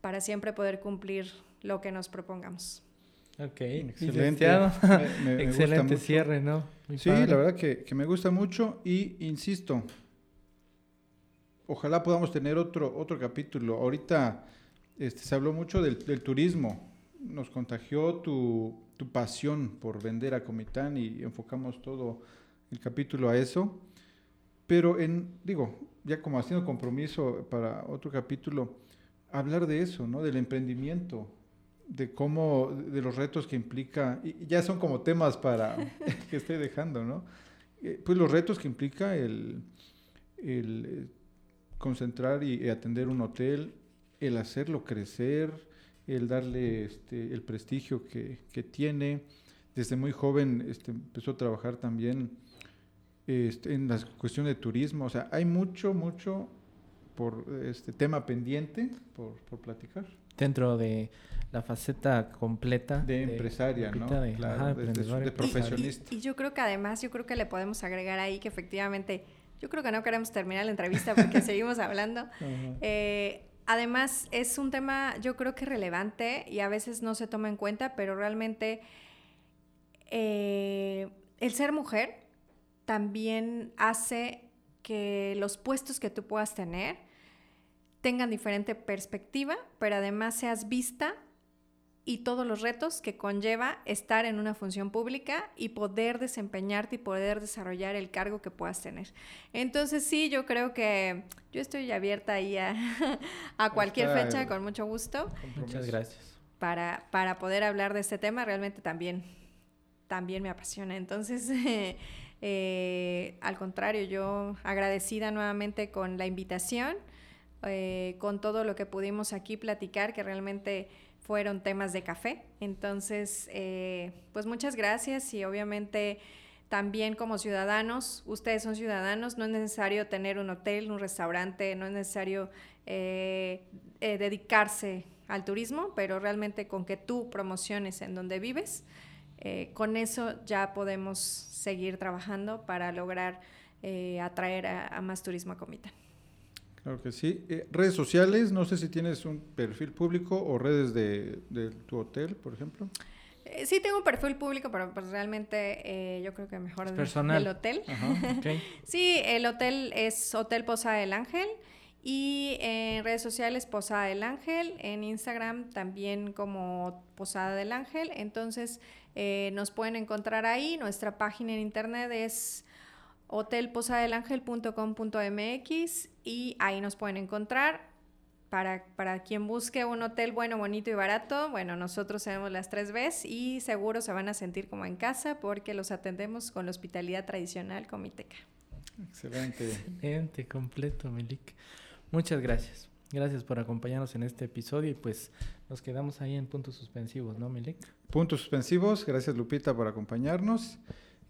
para siempre poder cumplir lo que nos propongamos. Ok, excelente. [laughs] excelente cierre, ¿no? sí, la verdad que, me gusta mucho y insisto, ojalá podamos tener otro, otro capítulo. Ahorita este, se habló mucho del, turismo, nos contagió tu, tu, pasión por vender a Comitán y enfocamos todo el capítulo a eso. Pero en, digo, ya como haciendo compromiso para otro capítulo, hablar de eso, ¿no? Del emprendimiento, de cómo, de los retos que implica, y ya son como temas para [laughs] que estoy dejando, ¿no? Eh, pues los retos que implica el, el eh, concentrar y atender un hotel, el hacerlo crecer, el darle este, el prestigio que, que, tiene. Desde muy joven este, empezó a trabajar también este, en la cuestión de turismo. O sea, hay mucho, mucho por este tema pendiente por, por platicar. Dentro de la faceta completa de, empresaria, ¿no? De, profesionista. Y, yo creo que además, yo creo que le podemos agregar ahí que efectivamente, yo creo que no queremos terminar la entrevista porque [laughs] seguimos hablando. Eh, además, es un tema, yo creo que relevante y a veces no se toma en cuenta, pero realmente eh, el ser mujer también hace que los puestos que tú puedas tener tengan diferente perspectiva, pero además seas vista y todos los retos que conlleva estar en una función pública y poder desempeñarte y poder desarrollar el cargo que puedas tener. Entonces sí, yo creo que yo estoy abierta ahí a, [laughs] cualquier fecha con mucho gusto. Muchas gracias. Para, para poder hablar de este tema realmente también, también me apasiona. Entonces, [laughs] eh, al contrario, yo agradecida nuevamente con la invitación, eh, con todo lo que pudimos aquí platicar, que realmente fueron temas de café. Entonces, eh, pues muchas gracias y obviamente también como ciudadanos, ustedes son ciudadanos, no es necesario tener un hotel, un restaurante, no es necesario eh, dedicarse al turismo, pero realmente con que tú promociones en donde vives, con eso ya podemos seguir trabajando para lograr atraer a, a más turismo a Comitán. Claro que sí. Eh, redes sociales, no sé si tienes un perfil público o redes de, tu hotel, por ejemplo. Eh, sí, tengo un perfil público, pero pues realmente eh, yo creo que mejor es personal. el hotel. [laughs] sí, el hotel es Hotel Posada del Ángel. Y en redes sociales, Posada del Ángel, en Instagram también como Posada del Ángel. Entonces nos pueden encontrar ahí. Nuestra página en internet es hotelposadelangel.com.mx y ahí nos pueden encontrar. Para, para, quien busque un hotel bueno, bonito y barato, bueno, nosotros tenemos las tres Bs y seguro se van a sentir como en casa porque los atendemos con la hospitalidad tradicional Comiteca. Excelente. Excelente, completo, Melik. Muchas gracias. Gracias por acompañarnos en este episodio y pues nos quedamos ahí en puntos suspensivos, ¿no, Milik? Puntos suspensivos. Gracias, Lupita, por acompañarnos.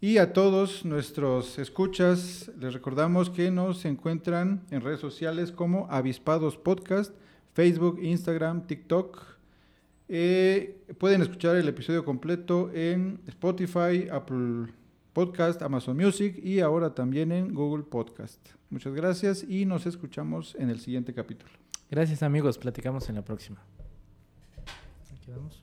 Y a todos nuestros escuchas, les recordamos que nos encuentran en redes sociales como Avispados Podcast, Facebook, Instagram, TikTok. Eh, pueden escuchar el episodio completo en Spotify, Apple Podcast, Amazon Music y ahora también en Google Podcast. Muchas gracias y nos escuchamos en el siguiente capítulo. Gracias amigos, platicamos en la próxima. Aquí vamos.